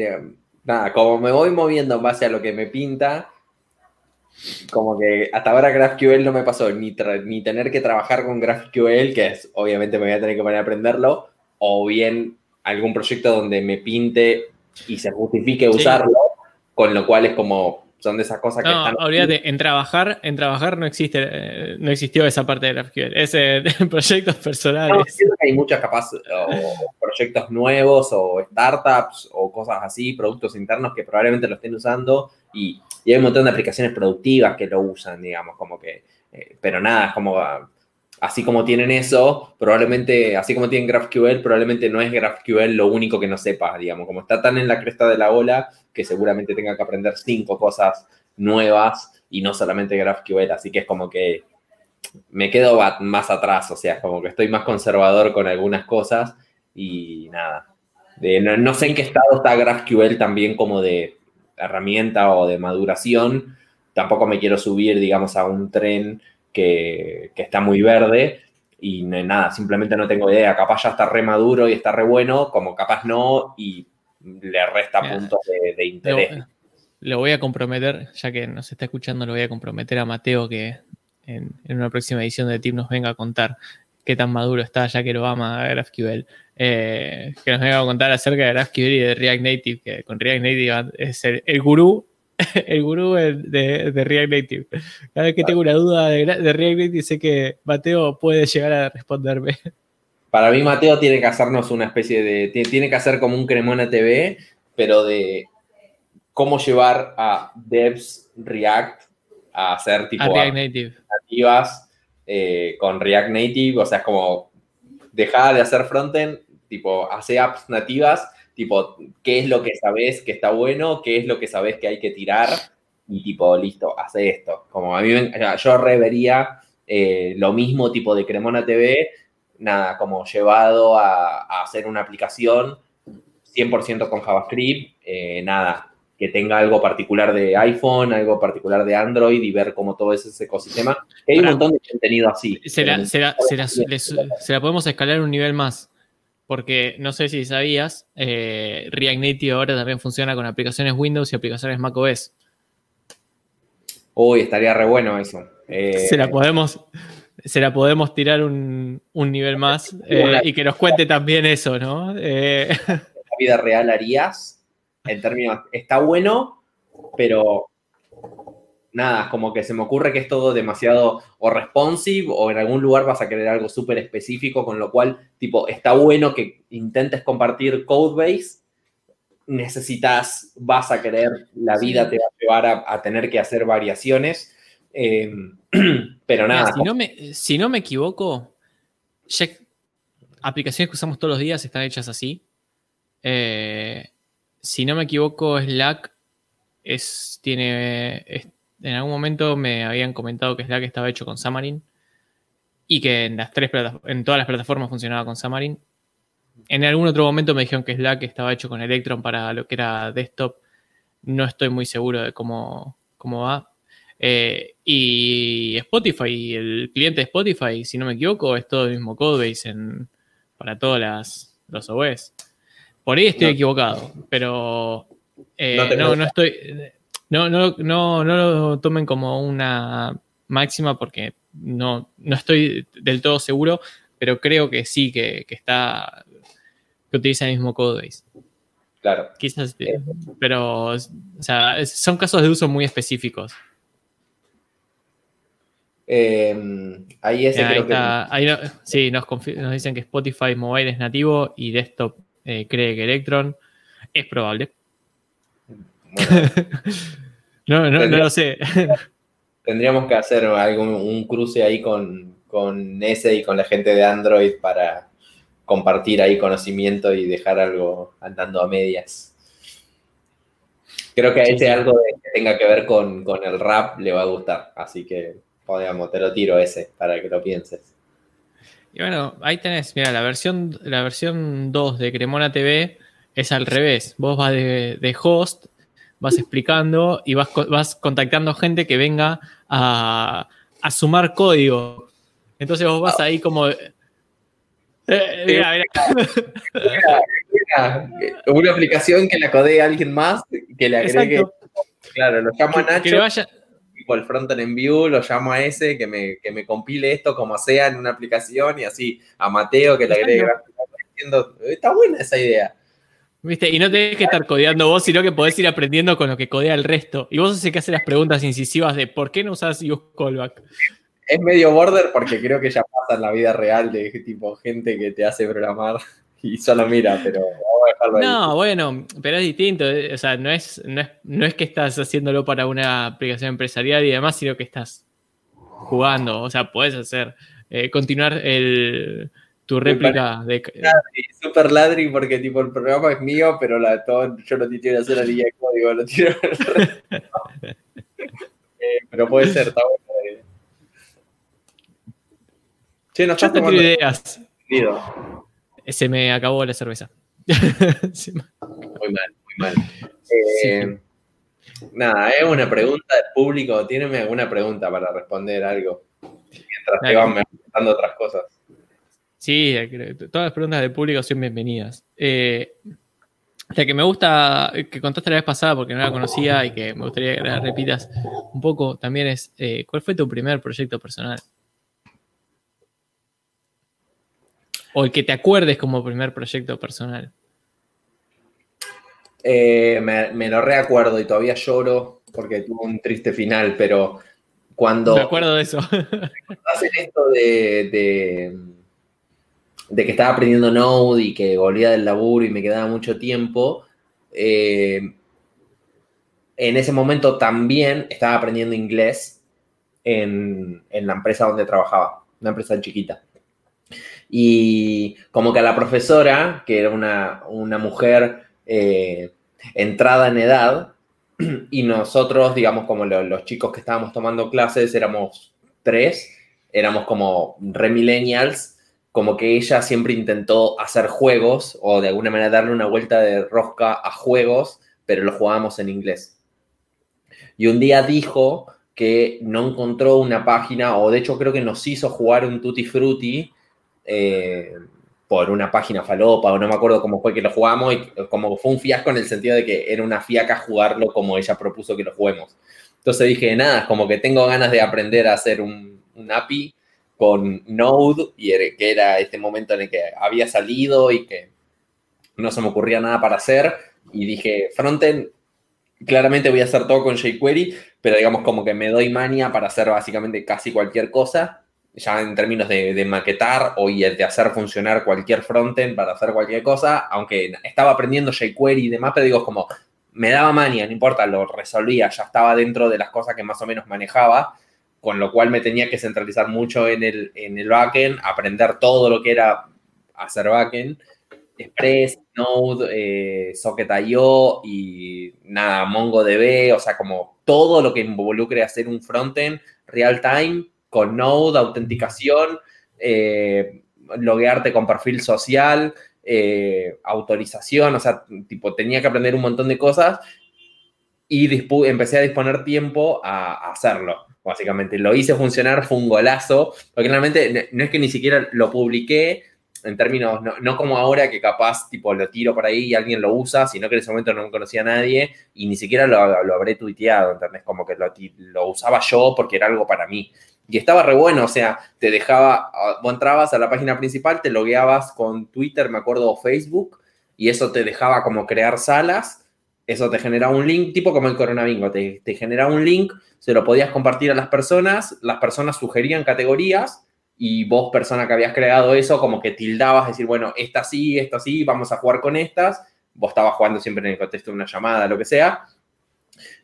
Nada, como me voy moviendo en base a lo que me pinta, como que hasta ahora GraphQL no me pasó ni, ni tener que trabajar con GraphQL, que es obviamente me voy a tener que poner a aprenderlo, o bien algún proyecto donde me pinte y se justifique usarlo, con lo cual es como son de esas cosas que no, Olvídate, en trabajar, en trabajar no existe, eh, no existió esa parte de GraphQL. Es en proyectos personales. No, que hay muchas capaz, o proyectos nuevos, o startups, o cosas así, productos internos que probablemente lo estén usando, y, hay un montón de aplicaciones productivas que lo usan, digamos, como que. Eh, pero nada, es como así como tienen eso, probablemente, así como tienen GraphQL, probablemente no es GraphQL lo único que no sepa, digamos, como está tan en la cresta de la ola que seguramente tenga que aprender cinco cosas nuevas y no solamente GraphQL, así que es como que me quedo más atrás, o sea, como que estoy más conservador con algunas cosas y nada. no, sé en qué estado está GraphQL también como de herramienta o de maduración, tampoco me quiero subir, digamos, a un tren que, está muy verde y nada, simplemente no tengo idea. Capaz ya está re maduro y está re bueno, como capaz no, y le resta puntos de, interés. Lo, voy a comprometer, ya que nos está escuchando, lo voy a comprometer a Mateo que en, una próxima edición de Tip nos venga a contar qué tan maduro está, ya que lo ama GraphQL. Eh, que nos venga a contar acerca de GraphQL y de React Native, que con React Native es el, el gurú el gurú de, React Native. Cada vez que tengo una duda de, React Native, sé que Mateo puede llegar a responderme. Para mí, Mateo tiene que hacernos una especie de. Tiene que hacer como un Cremona TV, pero de cómo llevar a devs React a hacer tipo. React Native. Nativas eh, con React Native. O sea, es como. Dejar de hacer frontend, tipo, hace apps nativas tipo, qué es lo que sabes que está bueno, qué es lo que sabes que hay que tirar y tipo, listo, hace esto. Como a mí, yo revería eh, lo mismo tipo de Cremona TV, nada, como llevado a, hacer una aplicación 100% con JavaScript, eh, nada, que tenga algo particular de iPhone, algo particular de Android y ver cómo todo es ese ecosistema. Hay un montón de contenido así. Se la, se la podemos escalar un nivel más porque no sé si sabías, eh, React Native ahora también funciona con aplicaciones Windows y aplicaciones macOS. Uy, estaría re bueno eso. Eh, se la podemos, se la podemos tirar un, nivel más eh, y que nos cuente también eso, ¿no? ¿En la vida real harías? En términos, está bueno, pero nada, como que se me ocurre que es todo demasiado o responsive o en algún lugar vas a querer algo súper específico, con lo cual, tipo, está bueno que intentes compartir codebase, necesitas, vas a querer, la vida te va a llevar a, tener que hacer variaciones, em, pero nada. si, no me, si no me equivoco, aplicaciones que usamos todos los días están hechas así. Eh, si no me equivoco, Slack es, tiene, en algún momento me habían comentado que Slack estaba hecho con Xamarin y que en, las tres en todas las plataformas funcionaba con Xamarin. En algún otro momento me dijeron que Slack estaba hecho con Electron para lo que era desktop. No estoy muy seguro de cómo, cómo va. Eh, y Spotify, el cliente de Spotify, si no me equivoco, es todo el mismo codebase en, para todas las los OS. Por ahí estoy equivocado, pero eh, no, no, estoy no, no, no, no lo tomen como una máxima porque no, no estoy del todo seguro, pero creo que sí, que, está, que utiliza el mismo codebase. Claro. Quizás, eh, pero, o sea, son casos de uso muy específicos. Em, ahí ese creo que... sí, nos, dicen que Spotify Mobile es nativo y desktop eh, cree que Electron es probable. no, no, no lo sé. Tendríamos que hacer algún, un cruce ahí con, ese y con la gente de Android para compartir ahí conocimiento y dejar algo andando a medias. Creo que a ese algo que tenga que ver con, el rap le va a gustar, así que podríamos, te lo tiro ese para que lo pienses. Y bueno, ahí tenés, mira, la versión, la versión 2 de Cremona TV es al revés. Vos vas de, de host vas explicando y vas, vas contactando gente que venga a, sumar código. Entonces vos vas ahí como... Eh, mira, una aplicación que la codee a alguien más, que le agregue... Claro, lo llamo a Nacho. Que vaya, el frontend en view, lo llamo a ese, que me, que me compile esto como sea en una aplicación y así a Mateo que le agregue. Está buena esa idea. ¿Viste? Y no tenés que estar codeando vos, sino que podés ir aprendiendo con lo que codea el resto. Y vos sé que hace las preguntas incisivas de ¿por qué no usas use callback? Es medio border porque creo que ya pasa en la vida real de tipo gente que te hace programar y solo mira, pero vamos a dejarlo ahí. No, bueno, pero es distinto. Eh, o sea, no es, no es, que estás haciéndolo para una aplicación empresarial y demás, sino que estás jugando. O sea, puedes hacer, eh, continuar el tu réplica de. Super ladri porque tipo el programa es mío, pero la, todo, yo lo quiero hacer la línea de código, lo tiro. eh, pero puede ser, está bueno. Che, no estás tomando ideas. Se me acabó la cerveza. muy mal, muy mal. Eh, nada, es una pregunta del público. ¿Tienen alguna pregunta para responder algo? Mientras te van preguntando otras cosas. Sí, todas las preguntas del público son bienvenidas. Eh, la que me gusta, que contaste la vez pasada porque no la conocía y que me gustaría que la repitas un poco también es, eh, ¿cuál fue tu primer proyecto personal? O el que te acuerdes como primer proyecto personal. Eh, me, lo reacuerdo y todavía lloro porque tuvo un triste final, pero cuando... Me acuerdo de eso. Hacen esto de de que estaba aprendiendo Node y que volvía del laburo y me quedaba mucho tiempo, eh, en ese momento también estaba aprendiendo inglés en, la empresa donde trabajaba, una empresa chiquita. Y como que a la profesora, que era una, mujer eh, entrada en edad, y nosotros, digamos, como los chicos que estábamos tomando clases, éramos tres, éramos como remillennials como que ella siempre intentó hacer juegos o de alguna manera darle una vuelta de rosca a juegos, pero lo jugábamos en inglés. Y un día dijo que no encontró una página, o de hecho creo que nos hizo jugar un Tutti Frutti eh, por una página falopa, o no me acuerdo cómo fue que lo jugamos, y como fue un fiasco en el sentido de que era una fiaca jugarlo como ella propuso que lo juguemos. Entonces dije, nada, como que tengo ganas de aprender a hacer un, un API con Node, y que era este momento en el que había salido y que no se me ocurría nada para hacer, y dije, frontend, claramente voy a hacer todo con jQuery, pero digamos como que me doy mania para hacer básicamente casi cualquier cosa, ya en términos de, maquetar o de hacer funcionar cualquier frontend para hacer cualquier cosa, aunque estaba aprendiendo jQuery y demás, pero digo, como me daba mania, no importa, lo resolvía, ya estaba dentro de las cosas que más o menos manejaba, con lo cual me tenía que centralizar mucho en el, en el backend, aprender todo lo que era hacer backend, Express, Node, eh, Socket.io y nada, MongoDB, o sea, como todo lo que involucre hacer un frontend real time con Node, autenticación, eh, loguearte con perfil social, eh, autorización, o sea, tipo, tenía que aprender un montón de cosas y empecé a disponer tiempo a hacerlo básicamente. Lo hice funcionar, fue un golazo, porque realmente no es que ni siquiera lo publiqué en términos, no, como ahora que capaz tipo lo tiro por ahí y alguien lo usa, sino que en ese momento no conocía a nadie y ni siquiera lo, habré tuiteado, ¿entendés? Como que lo, lo, usaba yo porque era algo para mí. Y estaba re bueno, o sea, te dejaba, ah, vos entrabas a la página principal, te logueabas con Twitter, me acuerdo, o Facebook, y eso te dejaba como crear salas, eso te generaba un link, tipo como el Corona Bingo, te, te generaba un link, se lo podías compartir a las personas, las personas sugerían categorías, y vos, persona que habías creado eso, como que tildabas, decir, bueno, esta sí, esta sí, vamos a jugar con estas, vos estabas jugando siempre en el contexto de una llamada, lo que sea,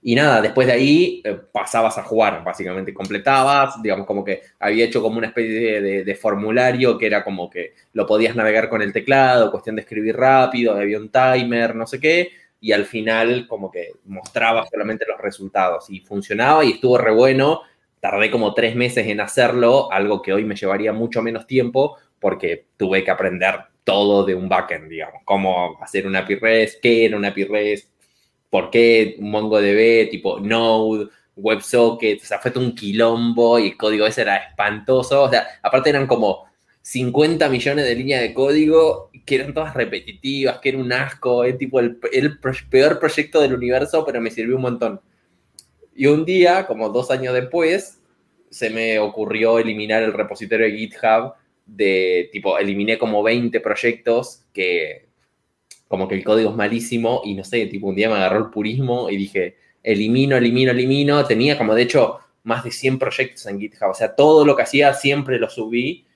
y nada, después de ahí eh, pasabas a jugar, básicamente completabas, digamos como que había hecho como una especie de, formulario que era como que lo podías navegar con el teclado, cuestión de escribir rápido, había un timer, no sé qué, y al final como que mostraba solamente los resultados y funcionaba y estuvo re bueno. Tardé como tres meses en hacerlo, algo que hoy me llevaría mucho menos tiempo porque tuve que aprender todo de un backend, digamos, cómo hacer una API REST, qué era una API REST, por qué MongoDB, tipo Node, WebSocket, o sea, fue todo un quilombo y el código ese era espantoso. O sea, aparte eran como 50 millones de líneas de código que eran todas repetitivas, que era un asco, es tipo el, peor proyecto del universo, pero me sirvió un montón. Y un día, como dos años después, se me ocurrió eliminar el repositorio de GitHub de tipo, eliminé como 20 proyectos que como que el código es malísimo y no sé, tipo un día me agarró el purismo y dije, elimino, elimino, elimino. Tenía como de hecho más de 100 proyectos en GitHub, o sea, todo lo que hacía siempre lo subí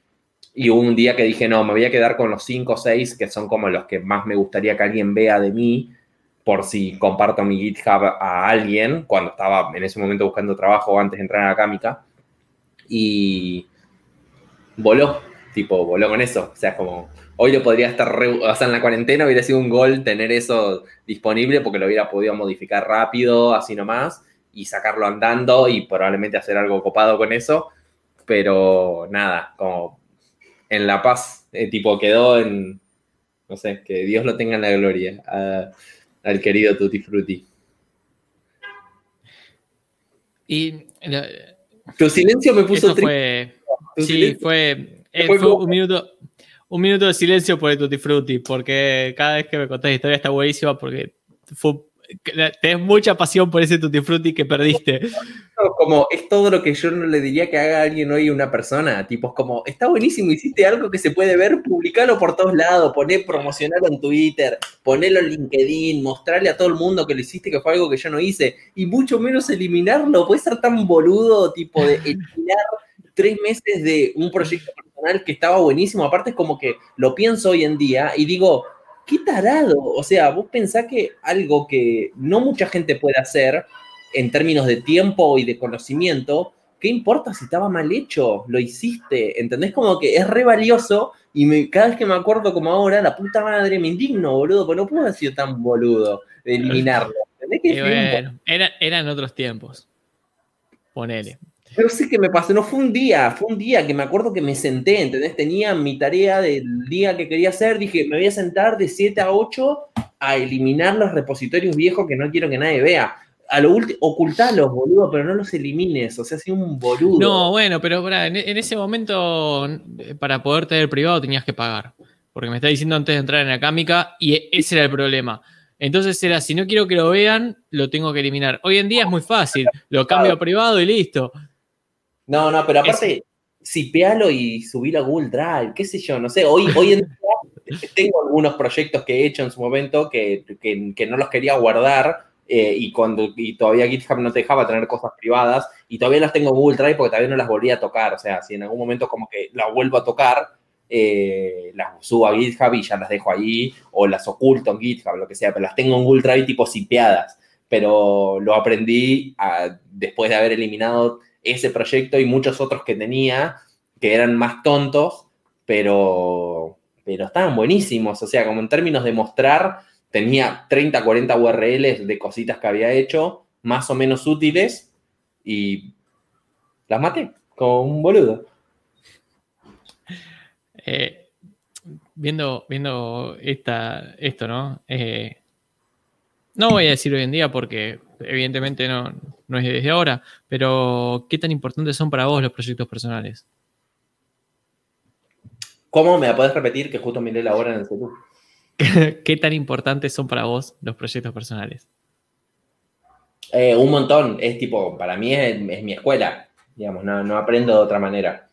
y hubo un día que dije, no, me voy a quedar con los 5 o 6 que son como los que más me gustaría que alguien vea de mí por si comparto mi GitHub a alguien cuando estaba en ese momento buscando trabajo antes de entrar a la cámica y voló, tipo, voló con eso, o sea, como Hoy lo podría estar, o sea, en la cuarentena hubiera sido un gol tener eso disponible porque lo hubiera podido modificar rápido, así nomás, y sacarlo andando y probablemente hacer algo copado con eso. Pero nada, como en La Paz, eh, tipo quedó en, no sé, que Dios lo tenga en la gloria, al querido Tutti Frutti. Y tu silencio me puso triste. sí, fue, eh, fue un minuto un minuto de silencio por el Tutti Frutti, porque cada vez que me contás historia está buenísima porque tenés mucha pasión por ese Tutti Frutti que perdiste. Como es todo lo que yo no le diría que haga alguien hoy una persona. Tipo, es como, está buenísimo, hiciste algo que se puede ver, publicalo por todos lados, poner, promocionarlo en Twitter, ponerlo en LinkedIn, mostrarle a todo el mundo que lo hiciste, que fue algo que yo no hice, y mucho menos eliminarlo. Puede ser tan boludo, tipo, de eliminar tres meses de un proyecto que estaba buenísimo. Aparte es como que lo pienso hoy en día y digo, qué tarado. O sea, vos pensás que algo que no mucha gente puede hacer en términos de tiempo y de conocimiento, ¿qué importa si estaba mal hecho? Lo hiciste, ¿entendés? Como que es re valioso y cada vez que me acuerdo como ahora, la puta madre me indigno, boludo, porque no puedo haber sido tan boludo de eliminarlo. ¿Entendés? era, eran otros tiempos. Ponele. Pero sí que me pasó, no fue un día, fue un día que me acuerdo que me senté, ¿entendés? Tenía mi tarea del día que quería hacer, dije, me voy a sentar de 7 a 8 a eliminar los repositorios viejos que no quiero que nadie vea. A lo último, ocultalos, boludo, pero no los elimines, o sea, soy un boludo. No, bueno, pero en, ese momento, para poder tener privado tenías que pagar, porque me está diciendo antes de entrar en la cámica y ese era el problema. Entonces era, si no quiero que lo vean, lo tengo que eliminar. Hoy en día es muy fácil, lo cambio a privado y listo. No, no, pero aparte, sipealo y subilo a Google Drive, qué sé yo, no sé. Hoy, hoy en día tengo algunos proyectos que he hecho en su momento que, no los quería guardar eh, y, cuando, y todavía GitHub no te dejaba tener cosas privadas y todavía las tengo en Google Drive porque todavía no las volví a tocar. O sea, si en algún momento como que las vuelvo a tocar, eh, las subo a GitHub y ya las dejo allí o las oculto en GitHub, lo que sea, pero las tengo en Google Drive tipo sipeadas. Pero lo aprendí después de haber eliminado ese proyecto y muchos otros que tenía que eran más tontos, pero, pero estaban buenísimos. O sea, como en términos de mostrar, tenía 30, 40 URLs de cositas que había hecho, más o menos útiles, y las maté como un boludo. Eh, viendo viendo esta, esto, ¿no? Eh, no voy a decir hoy en día porque evidentemente no, no es desde ahora, pero ¿qué tan importantes son para vos los proyectos personales? ¿Cómo me la podés repetir que justo miré la hora en el celular? ¿Qué tan importantes son para vos los proyectos personales? Eh, un montón. Es tipo, para mí es, mi escuela. digamos, no, no aprendo de otra manera.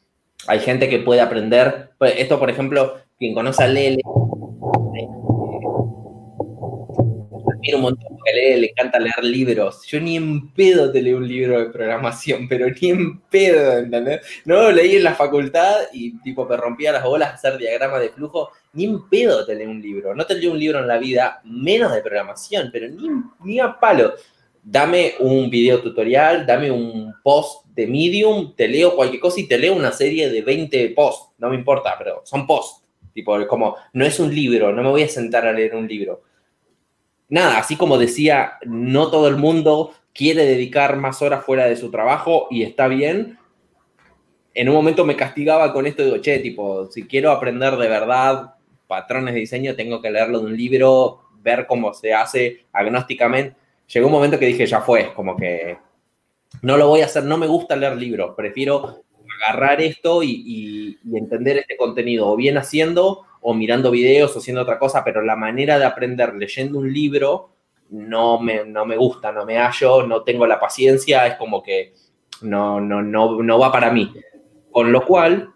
Hay gente que puede aprender, pues, esto por ejemplo, quien conoce a Lele, admiro un montón porque Lele le encanta leer libros. Yo ni en pedo te leo un libro de programación, pero ni en pedo. No leí en la facultad y tipo me rompía las bolas hacer diagramas de flujo. Ni en pedo te leo un libro. No te leo un libro en la vida, menos de programación, pero ni, ni a palo. Dame un video tutorial, dame un post de Medium, te leo cualquier cosa y te leo una serie de 20 posts. No me importa, pero son posts. Tipo, como, no es un libro, no me voy a sentar a leer un libro nada, así como decía, no todo el mundo quiere dedicar más horas fuera de su trabajo y está bien. En un momento me castigaba con esto, digo, che, tipo, si quiero aprender de verdad patrones de diseño, tengo que leerlo de un libro, ver cómo se hace agnósticamente. Llegó un momento que dije, ya fue, como que no lo voy a hacer, no me gusta leer libros, prefiero agarrar esto y, y entender este contenido, o bien haciendo o mirando videos o haciendo otra cosa, pero la manera de aprender leyendo un libro no me, no me gusta, no me hallo, no tengo la paciencia, es como que no, no, no, no va para mí. Con lo cual,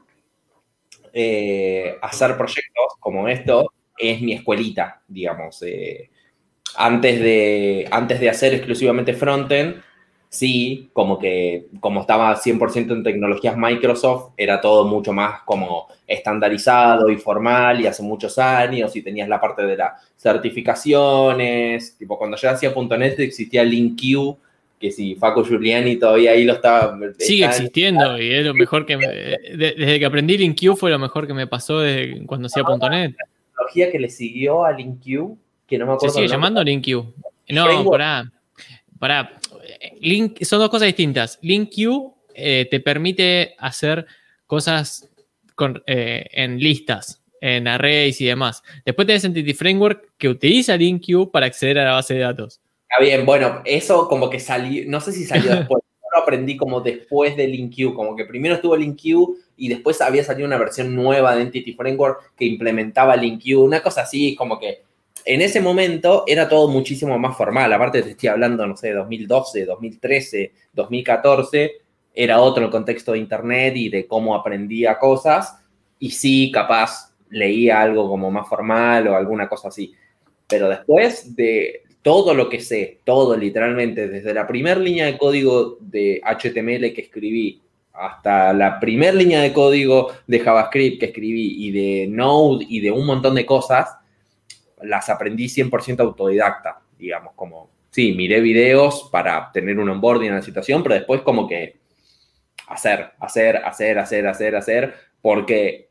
eh, hacer proyectos como esto es mi escuelita, digamos. Eh, antes, de, antes de hacer exclusivamente frontend, sí, como que como estaba 100% en tecnologías Microsoft, era todo mucho más como estandarizado y formal y hace muchos años y tenías la parte de las certificaciones, tipo cuando yo hacía .NET existía LinkQ, que si Facu Giuliani todavía ahí lo estaba... Sigue existiendo y es lo mejor que... desde que aprendí LinkQ fue lo mejor que me pasó desde cuando hacía .NET. La tecnología que le siguió a LinkQ, que no me acuerdo... Se sigue llamando LinkQ. No, pará. Pará, Link, son dos cosas distintas. LinkQ eh, te permite hacer cosas eh, en listas, en arrays y demás. Después tenés Entity Framework que utiliza LinkQ para acceder a la base de datos. Está bien, bueno, eso como que salió, no sé si salió después, lo aprendí como después de LinkQ, como que primero estuvo LinkQ y después había salido una versión nueva de Entity Framework que implementaba LinkQ, una cosa así, como que en ese momento era todo muchísimo más formal. Aparte, te estoy hablando, no sé, 2012, 2013, 2014. Era otro el contexto de Internet y de cómo aprendía cosas. Y sí, capaz leía algo como más formal o alguna cosa así. Pero después de todo lo que sé, todo literalmente, desde la primera línea de código de HTML que escribí hasta la primera línea de código de JavaScript que escribí y de Node y de un montón de cosas, las aprendí 100% autodidacta, digamos, como, sí, miré videos para tener un onboarding en la situación, pero después como que hacer, hacer, hacer, hacer, hacer, hacer, porque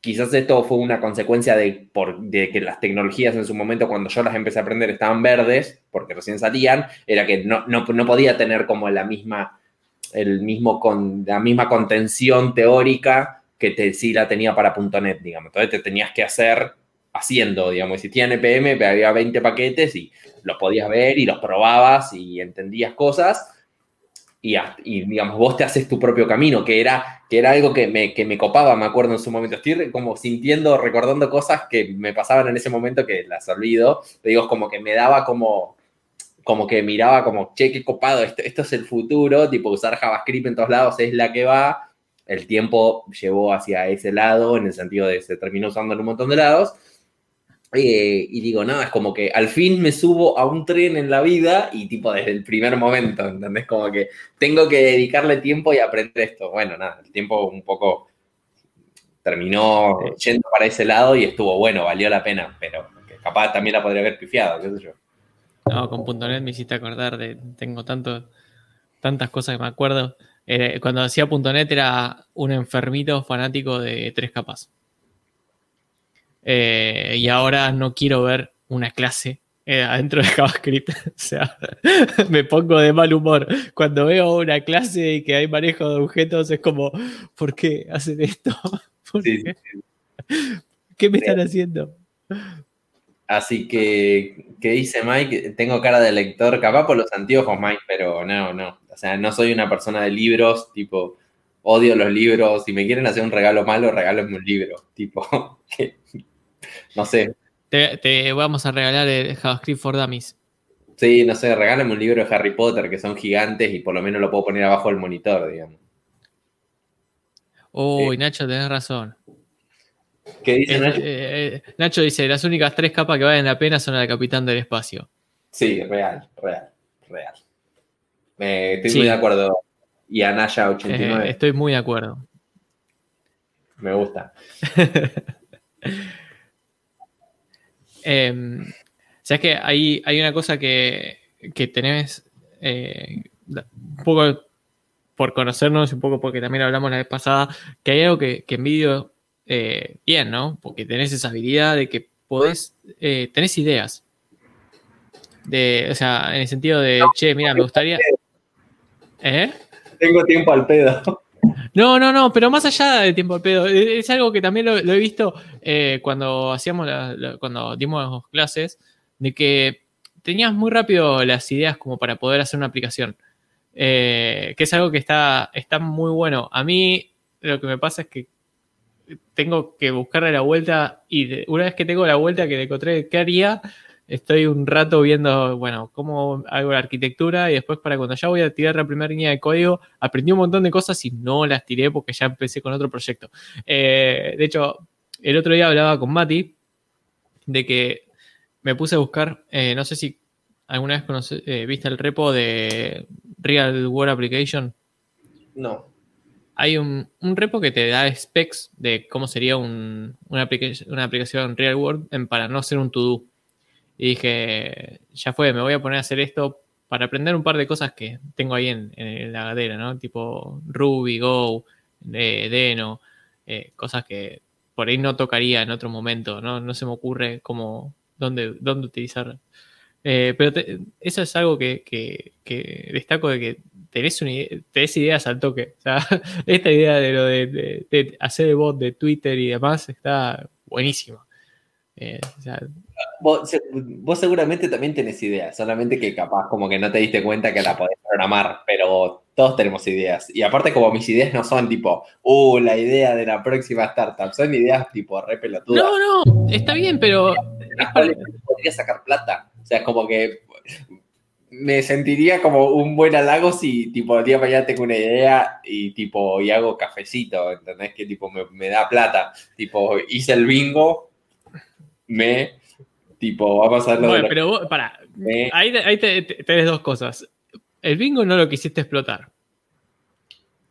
quizás esto fue una consecuencia de, por, de, que las tecnologías en su momento, cuando yo las empecé a aprender, estaban verdes, porque recién salían, era que no, no, no podía tener como la misma, el mismo con, la misma contención teórica que te, sí la tenía para .NET, digamos. Entonces te tenías que hacer haciendo, digamos. Tenía NPM, había 20 paquetes y los podías ver y los probabas y entendías cosas. Y, y, digamos, vos te haces tu propio camino, que era, que era algo que me, que me copaba, me acuerdo en su momento. Estoy como sintiendo, recordando cosas que me pasaban en ese momento que las olvido. Te digo, como que me daba como, como que miraba como, che, qué copado, esto, esto es el futuro, tipo usar JavaScript en todos lados es la que va. El tiempo llevó hacia ese lado, en el sentido de se terminó usando en un montón de lados eh, y digo, nada, es como que al fin me subo a un tren en la vida y tipo desde el primer momento, ¿entendés? Como que tengo que dedicarle tiempo y aprender esto. Bueno, nada, el tiempo un poco terminó yendo para ese lado y estuvo bueno, valió la pena, pero capaz también la podría haber pifiado, qué sé yo. No, con .NET me hiciste acordar de, tengo tanto, tantas cosas que me acuerdo. Eh, cuando hacía .NET era un enfermito fanático de tres capas. Eh, y ahora no quiero ver una clase eh, adentro de JavaScript. o sea, me pongo de mal humor. Cuando veo una clase y que hay manejo de objetos, es como, ¿por qué hacen esto? qué? me están haciendo? Así que, ¿qué dice Mike? Tengo cara de lector, capaz por los anteojos, Mike, pero no, no. O sea, no soy una persona de libros, tipo, odio los libros. Si me quieren hacer un regalo malo, regálenme un libro. Tipo, no sé. Te, vamos a regalar el JavaScript for Dummies. Sí, no sé, regálame un libro de Harry Potter que son gigantes y por lo menos lo puedo poner abajo del monitor, digamos. Uy, Nacho, tenés razón. ¿Qué dice Eh, Nacho? eh, eh, Nacho dice, las únicas tres capas que valen la pena son la de Capitán del Espacio. Sí, real, real, real. Eh, estoy Sí. muy de acuerdo. Y Anaya Eh, 89, estoy muy de acuerdo. me gusta. Eh, Sabes que hay, hay una cosa que, que tenés eh, un poco por conocernos, un poco porque también hablamos la vez pasada, que hay algo que, que envidio eh, bien, ¿no? Porque tenés esa habilidad de que podés, eh, tenés ideas. De, o sea, en el sentido de, che, mira, me gustaría... ¿Eh? Tengo tiempo al pedo. No, no, no, pero más allá del tiempo al pedo, eh, es algo que también lo, he visto eh, cuando hacíamos la- la- cuando dimos clases, de que tenías muy rápido las ideas como para poder hacer una aplicación. Eh, que es algo que está, está muy bueno. A mí lo que me pasa es que tengo que buscarle la vuelta y de- una vez que tengo la vuelta que le encontré qué haría, estoy un rato viendo, bueno, cómo hago la arquitectura y después para cuando ya voy a tirar la primera línea de código, aprendí un montón de cosas y no las tiré porque ya empecé con otro proyecto. Eh, de hecho, el otro día hablaba con Mati de que me puse a buscar, eh, no sé si alguna vez conoce- eh, viste el repo de Real World Application. No. Hay un, un repo que te da specs de cómo sería un- una, aplicación, una aplicación real world en- para no ser un to-do. Y dije, ya fue, me voy a poner a hacer esto para aprender un par de cosas que tengo ahí en, en la gatera, ¿no? Tipo Ruby, Go, eh, Deno, eh, cosas que por ahí no tocaría en otro momento, ¿no? No se me ocurre cómo, dónde, dónde utilizar. Eh, pero te- eso es algo que, que- que destaco de que tenés, una tenés ideas al toque. O sea, esta idea de lo de, de- de hacer el bot de Twitter y demás está buenísima. Eh, o sea, Vos, vos seguramente también tenés ideas, solamente que capaz como que no te diste cuenta que la podés programar, pero todos tenemos ideas. Y aparte como mis ideas no son tipo, uh, la idea de la próxima startup, son ideas tipo re pelotudas. no, no, está bien, pero las cuales podría sacar plata. O sea, como que me sentiría como un buen halago si tipo el día de mañana tengo una idea y tipo y hago cafecito, ¿entendés? Que tipo me, me da plata. Tipo, hice el bingo, me tipo, vamos a hacerlo de bueno, la- pero vos, pará, me- ahí, ahí te- te- tenés dos cosas. El bingo no lo quisiste explotar.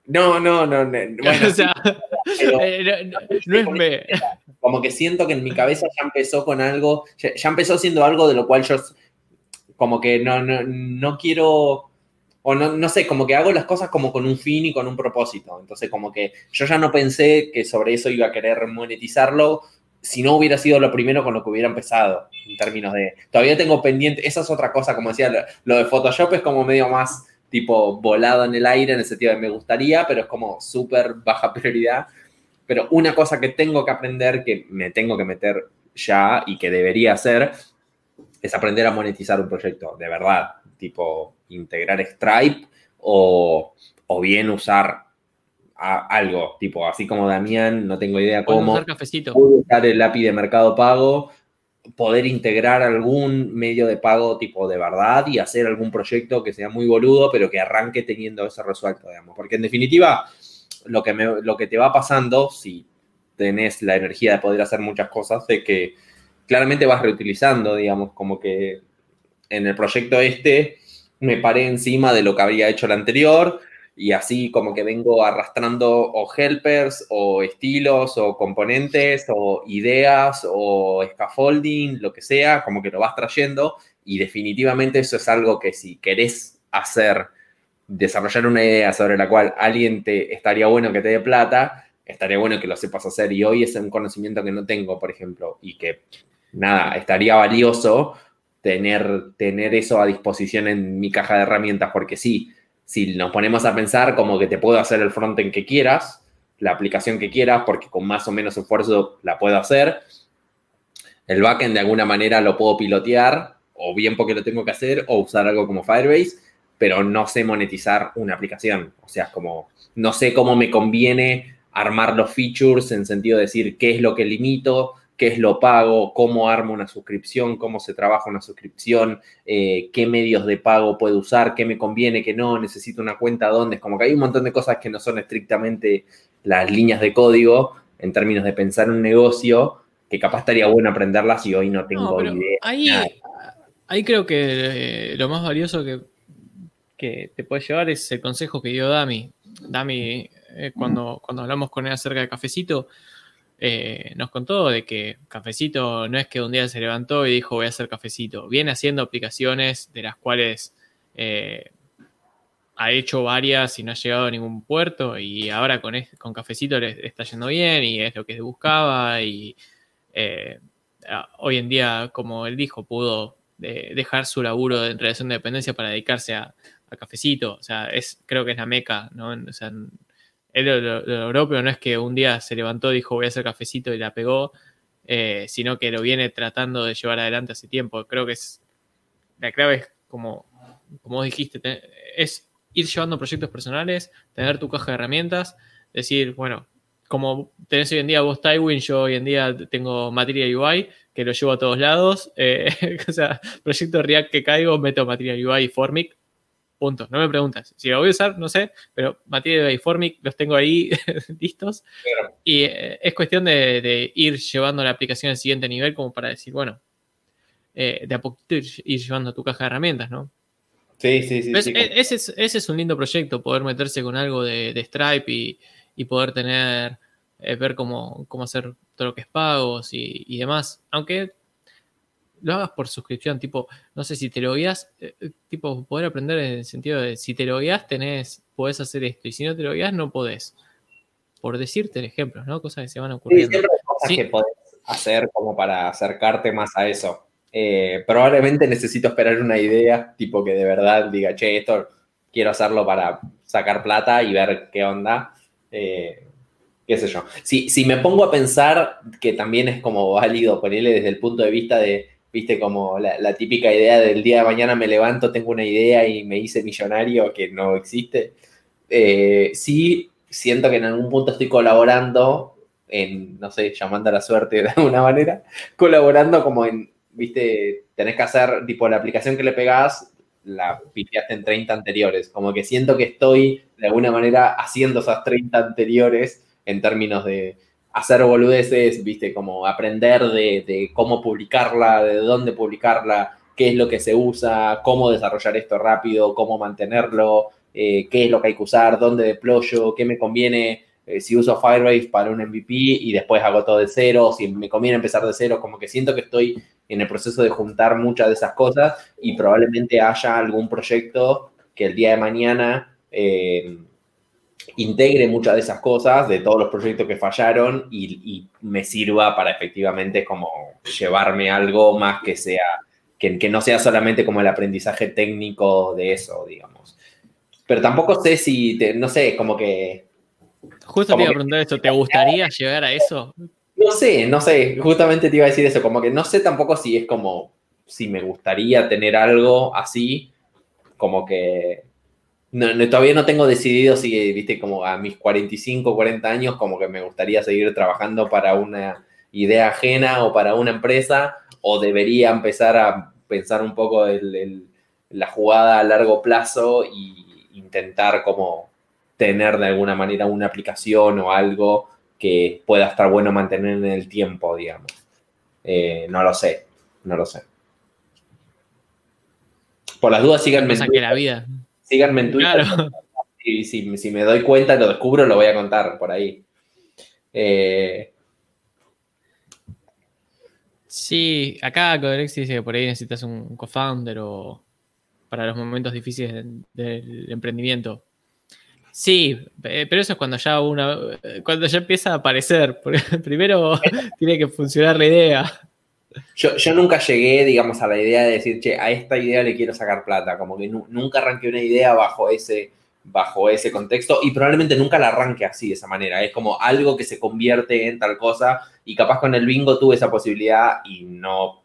No, no, no, no, bueno, o sea, eh, no es me. como que siento que en mi cabeza ya empezó con algo, ya, ya empezó siendo algo de lo cual yo como que no, no, no quiero, o no, no sé, como que hago las cosas como con un fin y con un propósito. Entonces como que yo ya no pensé que sobre eso iba a querer monetizarlo si no hubiera sido lo primero con lo que hubiera empezado, en términos de, todavía tengo pendiente, esa es otra cosa, como decía, lo, de Photoshop es como medio más tipo volado en el aire, en el sentido de me gustaría, pero es como súper baja prioridad. Pero una cosa que tengo que aprender, que me tengo que meter ya y que debería hacer, es aprender a monetizar un proyecto, de verdad. Tipo, integrar Stripe o, o bien usar a- algo. Tipo, así como Damián, no tengo idea cómo. usar cafecito. Puedo usar el API de Mercado Pago, poder integrar algún medio de pago tipo de verdad y hacer algún proyecto que sea muy boludo, pero que arranque teniendo eso resuelto, digamos. Porque en definitiva, lo que, me- lo que te va pasando, si tenés la energía de poder hacer muchas cosas, es que claramente vas reutilizando, digamos, como que en el proyecto este me paré encima de lo que había hecho el anterior y así como que vengo arrastrando o helpers o estilos o componentes o ideas o scaffolding, lo que sea, como que lo vas trayendo y definitivamente eso es algo que si querés hacer, desarrollar una idea sobre la cual alguien te estaría bueno que te dé plata, estaría bueno que lo sepas hacer y hoy es un conocimiento que no tengo, por ejemplo, y que nada, estaría valioso tener, tener eso a disposición en mi caja de herramientas, porque sí, si nos ponemos a pensar como que te puedo hacer el frontend que quieras, la aplicación que quieras, porque con más o menos esfuerzo la puedo hacer, el backend de alguna manera lo puedo pilotear, o bien porque lo tengo que hacer, o usar algo como Firebase, pero no sé monetizar una aplicación. O sea, como no sé cómo me conviene armar los features en sentido de decir qué es lo que limito, qué es lo pago, cómo armo una suscripción, cómo se trabaja una suscripción, eh, qué medios de pago puedo usar, qué me conviene, qué no, necesito una cuenta dónde. Es como que hay un montón de cosas que no son estrictamente las líneas de código en términos de pensar un negocio, que capaz estaría bueno aprenderlas y hoy no tengo idea. Ahí, ahí creo que eh, lo más valioso que, que te puede llevar es el consejo que dio Dami. Dami, eh, cuando, cuando hablamos con él acerca de cafecito, eh, nos contó de que Cafecito no es que un día se levantó y dijo voy a hacer Cafecito. Viene haciendo aplicaciones de las cuales eh, ha hecho varias y no ha llegado a ningún puerto y ahora con, con Cafecito le está yendo bien y es lo que buscaba y eh, hoy en día, como él dijo, pudo dejar su laburo de relación de dependencia para dedicarse a, Cafecito. O sea, es, creo que es la meca, ¿no? Él lo, pero no es que un día se levantó, dijo voy a hacer cafecito y la pegó, eh, sino que lo viene tratando de llevar adelante hace tiempo. Creo que es la clave es como, como dijiste, es ir llevando proyectos personales, tener tu caja de herramientas, decir, bueno, como tenés hoy en día vos Tywin, yo hoy en día tengo Material UI, que lo llevo a todos lados. Eh, o sea, proyecto React que caigo, meto Material UI y Formic, Punto. No me preguntas. Si lo voy a usar, no sé, pero Material y Formic los tengo ahí listos. Y eh, es cuestión de, ir llevando la aplicación al siguiente nivel como para decir, bueno, eh, de a poquito ir, llevando tu caja de herramientas, ¿no? Sí, sí, sí. E, ese, es, un lindo proyecto, poder meterse con algo de, Stripe y, poder tener, eh, ver cómo, cómo hacer todo lo que es pagos y, y demás. Aunque lo hagas por suscripción, tipo, no sé, si te lo guías, eh, eh, tipo, poder aprender en el sentido de, si te lo guías, tenés, podés hacer esto, y si no te lo guías, no podés. Por decirte el ejemplo, ¿no? Cosas que se van ocurriendo. Sí, siempre hay cosas que podés hacer como para acercarte más a eso. Eh, probablemente necesito esperar una idea, tipo que de verdad diga, che, esto quiero hacerlo para sacar plata y ver qué onda. qué sé yo. Si, si me pongo a pensar que también es como válido ponerle desde el punto de vista de viste, como la, típica idea del día de mañana me levanto, tengo una idea y me hice millonario que no existe. Eh, sí, siento que en algún punto estoy colaborando en, no sé, llamando a la suerte de alguna manera, colaborando como en, viste, tenés que hacer, tipo, la aplicación que le pegás, la piteaste en 30 anteriores. Como que siento que estoy de alguna manera haciendo esas 30 anteriores en términos de, hacer boludeces, viste, como aprender de, cómo publicarla, de dónde publicarla, qué es lo que se usa, cómo desarrollar esto rápido, cómo mantenerlo, eh, qué es lo que hay que usar, dónde deployo, qué me conviene, eh, si uso Firebase para un MVP y después hago todo de cero, si me conviene empezar de cero, como que siento que estoy en el proceso de juntar muchas de esas cosas y probablemente haya algún proyecto que el día de mañana... Eh, integre muchas de esas cosas, de todos los proyectos que fallaron y, me sirva para efectivamente como llevarme algo más que sea, que, que, no sea solamente como el aprendizaje técnico de eso, digamos. Pero tampoco sé si, no sé, como que... Justo te iba a preguntar esto, ¿te gustaría llegar a eso? No sé, no sé, justamente te iba a decir eso, como que no sé tampoco si es como, si me gustaría tener algo así, como que no, todavía no tengo decidido si, viste, como a mis 45, 40 años, como que me gustaría seguir trabajando para una idea ajena o para una empresa, o debería empezar a pensar un poco el, la jugada a largo plazo e intentar como tener de alguna manera una aplicación o algo que pueda estar bueno mantener en el tiempo, digamos. Eh, no lo sé, no lo sé. Por las dudas, síganme. que la vida. Síganme en Twitter. Y si, me doy cuenta, lo descubro, lo voy a contar por ahí. Eh, sí, acá Coderex dice que por ahí necesitas un co-founder o para los momentos difíciles del, emprendimiento. Sí, eh, pero eso es cuando ya una, cuando ya empieza a aparecer. Primero tiene que funcionar la idea. Yo, nunca llegué, digamos, a la idea de decir, che, a esta idea le quiero sacar plata. Como que nunca arranqué una idea bajo ese, bajo ese contexto y probablemente nunca la arranque así, de esa manera. Es como algo que se convierte en tal cosa y capaz con el bingo tuve esa posibilidad y no,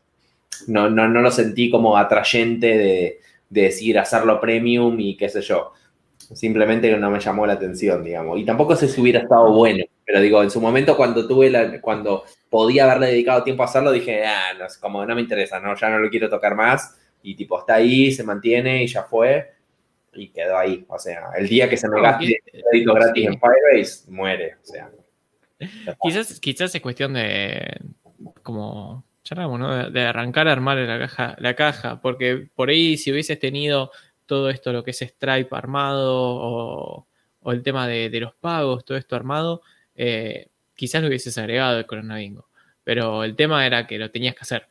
no, no, lo sentí como atrayente de, decir hacerlo premium y qué sé yo. Simplemente no me llamó la atención, digamos. Y tampoco sé si hubiera estado bueno, pero digo, en su momento cuando tuve la, cuando podía haberle dedicado tiempo a hacerlo, dije, ah, no, como no me interesa, no, ya no lo quiero tocar más. Y tipo, está ahí, se mantiene y ya fue. Y quedó ahí. O sea, el día que se me gaste créditos gratis en Firebase, muere. O sea. Quizás, quizás es cuestión de como charlamos, ¿no? De, arrancar a armar la caja, la caja. Porque por ahí, si hubieses tenido todo esto, lo que es Stripe armado, o, el tema de, los pagos, todo esto armado, eh, quizás lo hubieses agregado el Corona Bingo. Pero el tema era que lo tenías que hacer.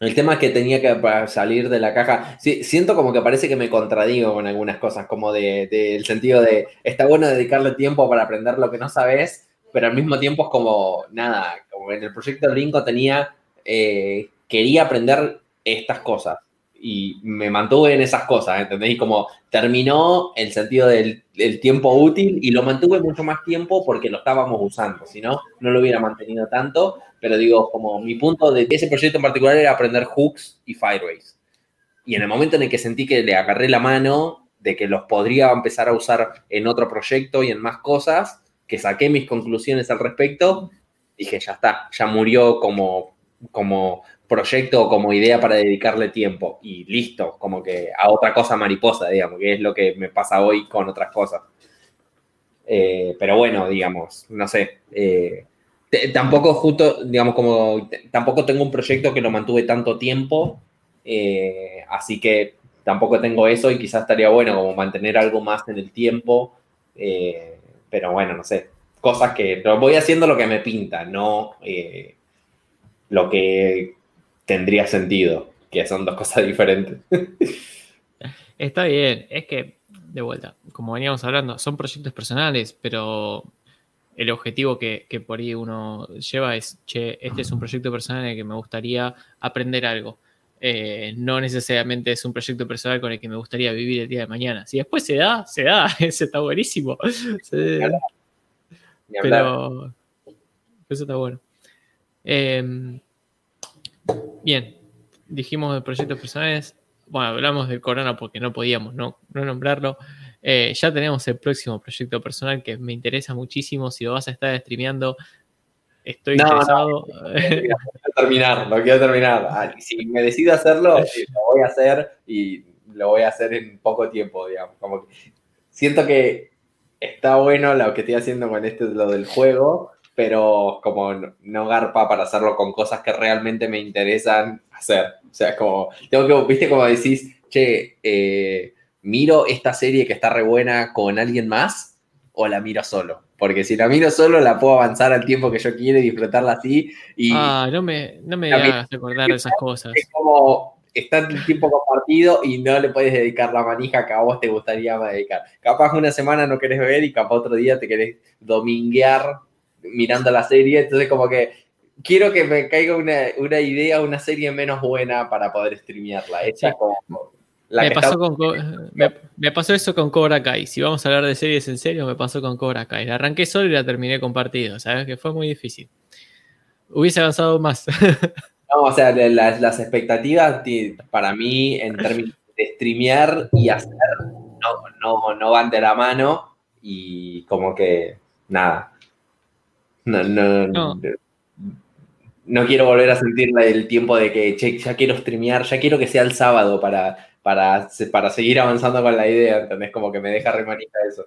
El tema es que tenía que salir de la caja. siento como que parece que me contradigo con algunas cosas, como del de, sentido de está bueno dedicarle tiempo para aprender lo que no sabes, pero al mismo tiempo es como, nada, como en el proyecto Linko tenía, eh, quería aprender estas cosas y me mantuve en esas cosas, ¿entendéis? Como terminó el sentido del, tiempo útil y lo mantuve mucho más tiempo porque lo estábamos usando, si no, no lo hubiera mantenido tanto, pero digo, como mi punto de ese proyecto en particular era aprender hooks y Firebase. Y en el momento en el que sentí que le agarré la mano de que los podría empezar a usar en otro proyecto y en más cosas, que saqué mis conclusiones al respecto, dije, ya está, ya murió como, como proyecto o como idea para dedicarle tiempo y listo, como que a otra cosa mariposa, digamos, que es lo que me pasa hoy con otras cosas. Eh, pero bueno, digamos, no sé. Eh, tampoco justo, digamos, como tampoco tengo un proyecto que lo mantuve tanto tiempo, eh, así que tampoco tengo eso y quizás estaría bueno como mantener algo más en el tiempo, pero bueno, no sé, cosas que voy haciendo lo que me pinta, no lo que tendría sentido, que son dos cosas diferentes. Está bien, es que, de vuelta, como veníamos hablando, son proyectos personales, pero el objetivo que, por ahí uno lleva es, che, este es un proyecto personal en el que me gustaría aprender algo. Eh, no necesariamente es un proyecto personal con el que me gustaría vivir el día de mañana. Si después se da, se da, ese está buenísimo. Pero eso está bueno. Eh, Bien, dijimos de proyectos personales. Bueno, hablamos del Corona porque no podíamos no, nombrarlo. Eh, ya tenemos el próximo proyecto personal que me interesa muchísimo. Si lo vas a estar streameando, estoy interesado. No, quiero terminar, lo quiero terminar. Ah, si me decido hacerlo, lo voy a hacer y lo voy a hacer en poco tiempo, digamos. Como siento que está bueno lo que estoy haciendo con este, lo del juego, pero como no garpa para hacerlo con cosas que realmente me interesan hacer. O sea, como, tengo que, viste, como decís, che, eh, miro esta serie que está re buena con alguien más o la miro solo. Porque si la miro solo, la puedo avanzar al tiempo que yo quiera y disfrutarla así. Y ah, no me, no me hagas recordar de esas cosas. Es como está el tiempo compartido y no le puedes dedicar la manija que a vos te gustaría dedicar. Capaz una semana no querés ver y capaz otro día te querés dominguear mirando la serie, entonces como que quiero que me caiga una, una idea, una serie menos buena para poder streamearla. me, pasó con, me, pasó eso con Cobra Kai. Si vamos a hablar de series en serio, me pasó con Cobra Kai. La arranqué solo y la terminé compartido, ¿sabes? Que fue muy difícil. Hubiese avanzado más. no, o sea, las, las expectativas para mí en términos de streamear y hacer no, no, no van de la mano y como que nada. No, no, no. quiero volver a sentir el tiempo de que, che, ya quiero streamear, ya quiero que sea el sábado para, para, para seguir avanzando con la idea, ¿entendés? Como que me deja remanija eso.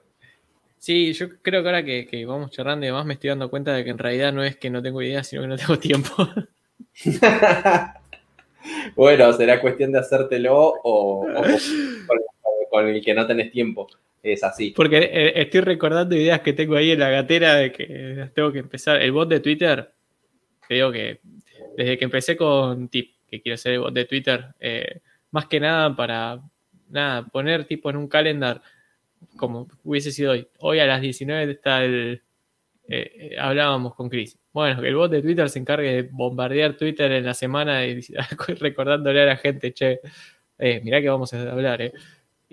Sí, yo creo que ahora que, vamos charlando y demás me estoy dando cuenta de que en realidad no es que no tengo idea, sino que no tengo tiempo. bueno, será cuestión de hacértelo o, con, el que no tenés tiempo es así. Porque eh, estoy recordando ideas que tengo ahí en la gatera de que tengo que empezar. El bot de Twitter, creo que desde que empecé con Tip, que quiero ser el bot de Twitter, eh, más que nada para nada, poner tipo en un calendar, como hubiese sido hoy. Hoy a las 19 está el. Eh, hablábamos con Chris. Bueno, que el bot de Twitter se encargue de bombardear Twitter en la semana y recordándole a la gente, che, mirá que vamos a hablar, eh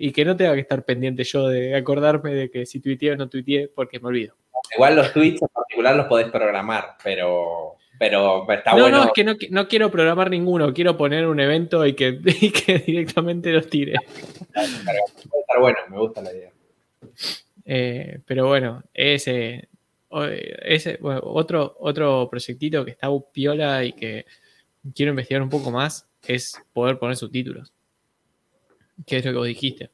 y que no tenga que estar pendiente yo de acordarme de que si tuiteé o no tuiteé porque me olvido. Igual los tweets en particular los podés programar, pero, pero está bueno. No, es que no, quiero programar ninguno, quiero poner un evento y que, que directamente los tire. puede estar bueno, me gusta la idea. Eh, pero bueno, ese, ese otro, otro proyectito que está piola y que quiero investigar un poco más es poder poner subtítulos. ¿Qué es lo que vos dijiste?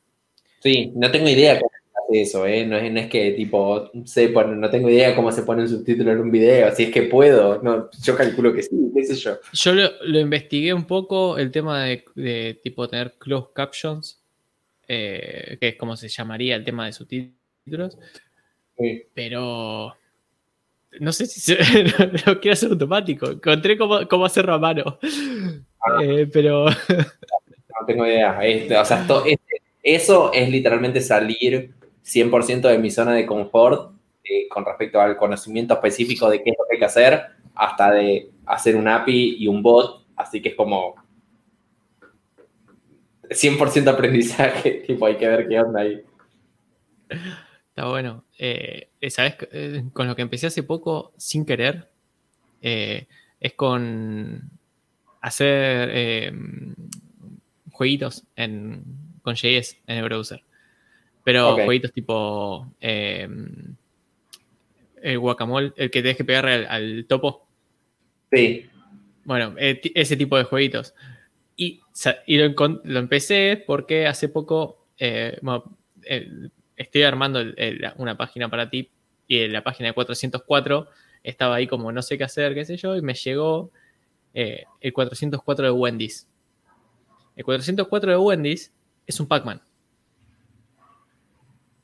Sí, no tengo idea cómo se hace eso, ¿eh? No es, que tipo, no tengo idea cómo se pone un subtítulo en un video, si es que puedo, no, yo calculo que sí, qué sé yo. Yo lo, investigué un poco, el tema de, tipo tener closed captions, eh, que es como se llamaría el tema de subtítulos, pero no sé si lo quiero hacer automático. Encontré cómo, cómo hacerlo a mano. Ah. Eh, pero. No tengo idea. Este, o sea, este, eso es literalmente salir 100% de mi zona de confort eh, con respecto al conocimiento específico de qué es lo que hay que hacer, hasta de hacer un API y un bot. Así que es como 100% aprendizaje. tipo, hay que ver qué onda ahí. Está bueno. Eh, ¿Sabes? Eh, con lo que empecé hace poco, sin querer, es con hacer jueguitos en, con JS en el browser. Pero jueguitos tipo el guacamole, el que tienes que pegarle al, topo. Sí. Bueno, ese tipo de jueguitos. Y, lo, lo, empecé porque hace poco, estoy armando una página para ti y en la página de 404 estaba ahí como no sé qué hacer, qué sé yo, y me llegó eh, el 404 de Wendy's. El 404 de Wendy's es un Pac-Man.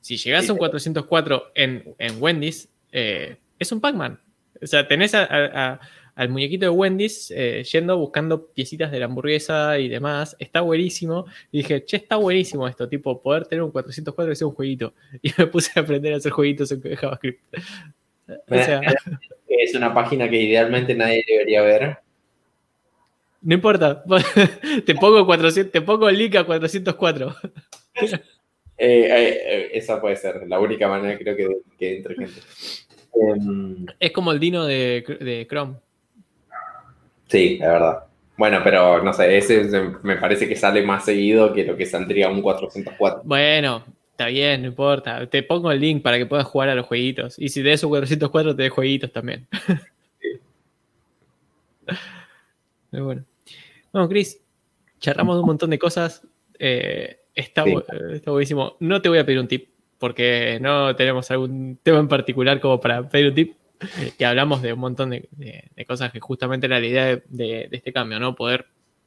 Si llegas a un 404 en, en Wendy's, eh, es un Pac-Man. O sea, tenés a, al muñequito de Wendy's eh, yendo buscando piecitas de la hamburguesa y demás. Está buenísimo. Y dije, che, está buenísimo esto, tipo, poder tener un 404 y sea un jueguito. Y me puse a aprender a hacer jueguitos en JavaScript. O sea, es una página que idealmente nadie debería ver. No importa, te pongo, 400, te pongo el link a 404. Eh, eh, esa puede ser la única manera, creo que, que entre gente. Em, es como el Dino de, de Chrome. Sí, es verdad. Bueno, pero no sé, ese me parece que sale más seguido que lo que saldría un 404. Bueno, está bien, no importa. Te pongo el link para que puedas jugar a los jueguitos. Y si de esos 404 te de jueguitos también. Sí. bueno. Bueno, Chris, charlamos de un montón de cosas. Eh, está, está buenísimo. No te voy a pedir un tip, porque no tenemos algún tema en particular como para pedir un tip que hablamos de un montón de, cosas que justamente era la idea de, este cambio, ¿no? Poder.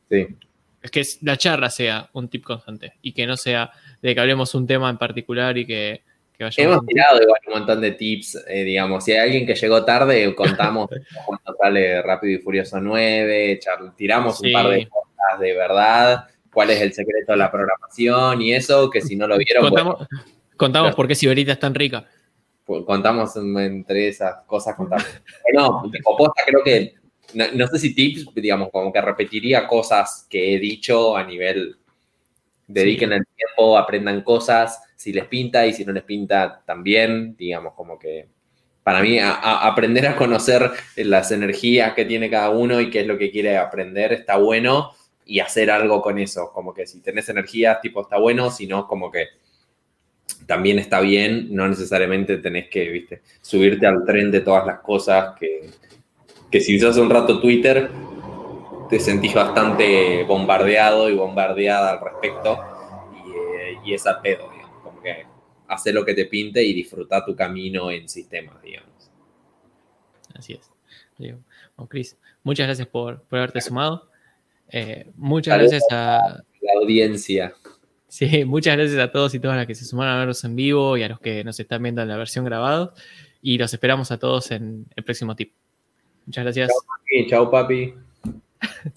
Sí. Es que la charla sea un tip constante y que no sea de que hablemos un tema en particular y que. Hemos tirado igual un montón de tips, eh, digamos. Si hay alguien que llegó tarde, contamos cuando sale Rápido y Furioso 9, tiramos un par de cosas de verdad, cuál es el secreto de la programación y eso, que si no lo vieron. Contamos, contamos por qué Siberita es tan rica contamos entre esas cosas, contamos. no, posta creo que, no, sé si tips, digamos, como que repetiría cosas que he dicho a nivel, dediquen el tiempo, aprendan cosas, si les pinta y si no les pinta también, digamos, como que para mí aprender a conocer las energías que tiene cada uno y qué es lo que quiere aprender está bueno y hacer algo con eso, como que si tenés energías, tipo, está bueno, si no, como que también está bien, no necesariamente tenés que, viste, subirte al tren de todas las cosas que, que si usas un rato Twitter, te sentís bastante bombardeado y bombardeada al respecto y, es al pedo, digamos, como que hace lo que te pinte y disfruta tu camino en sistemas, digamos. Así es. Bueno, Cris, muchas gracias por, haberte sumado. Eh, muchas gracias a la audiencia. Sí, muchas gracias a todos y todas las que se sumaron a vernos en vivo y a los que nos están viendo en la versión grabada. Y los esperamos a todos en el próximo tip. Muchas gracias. Chao, papi. Chao, papi.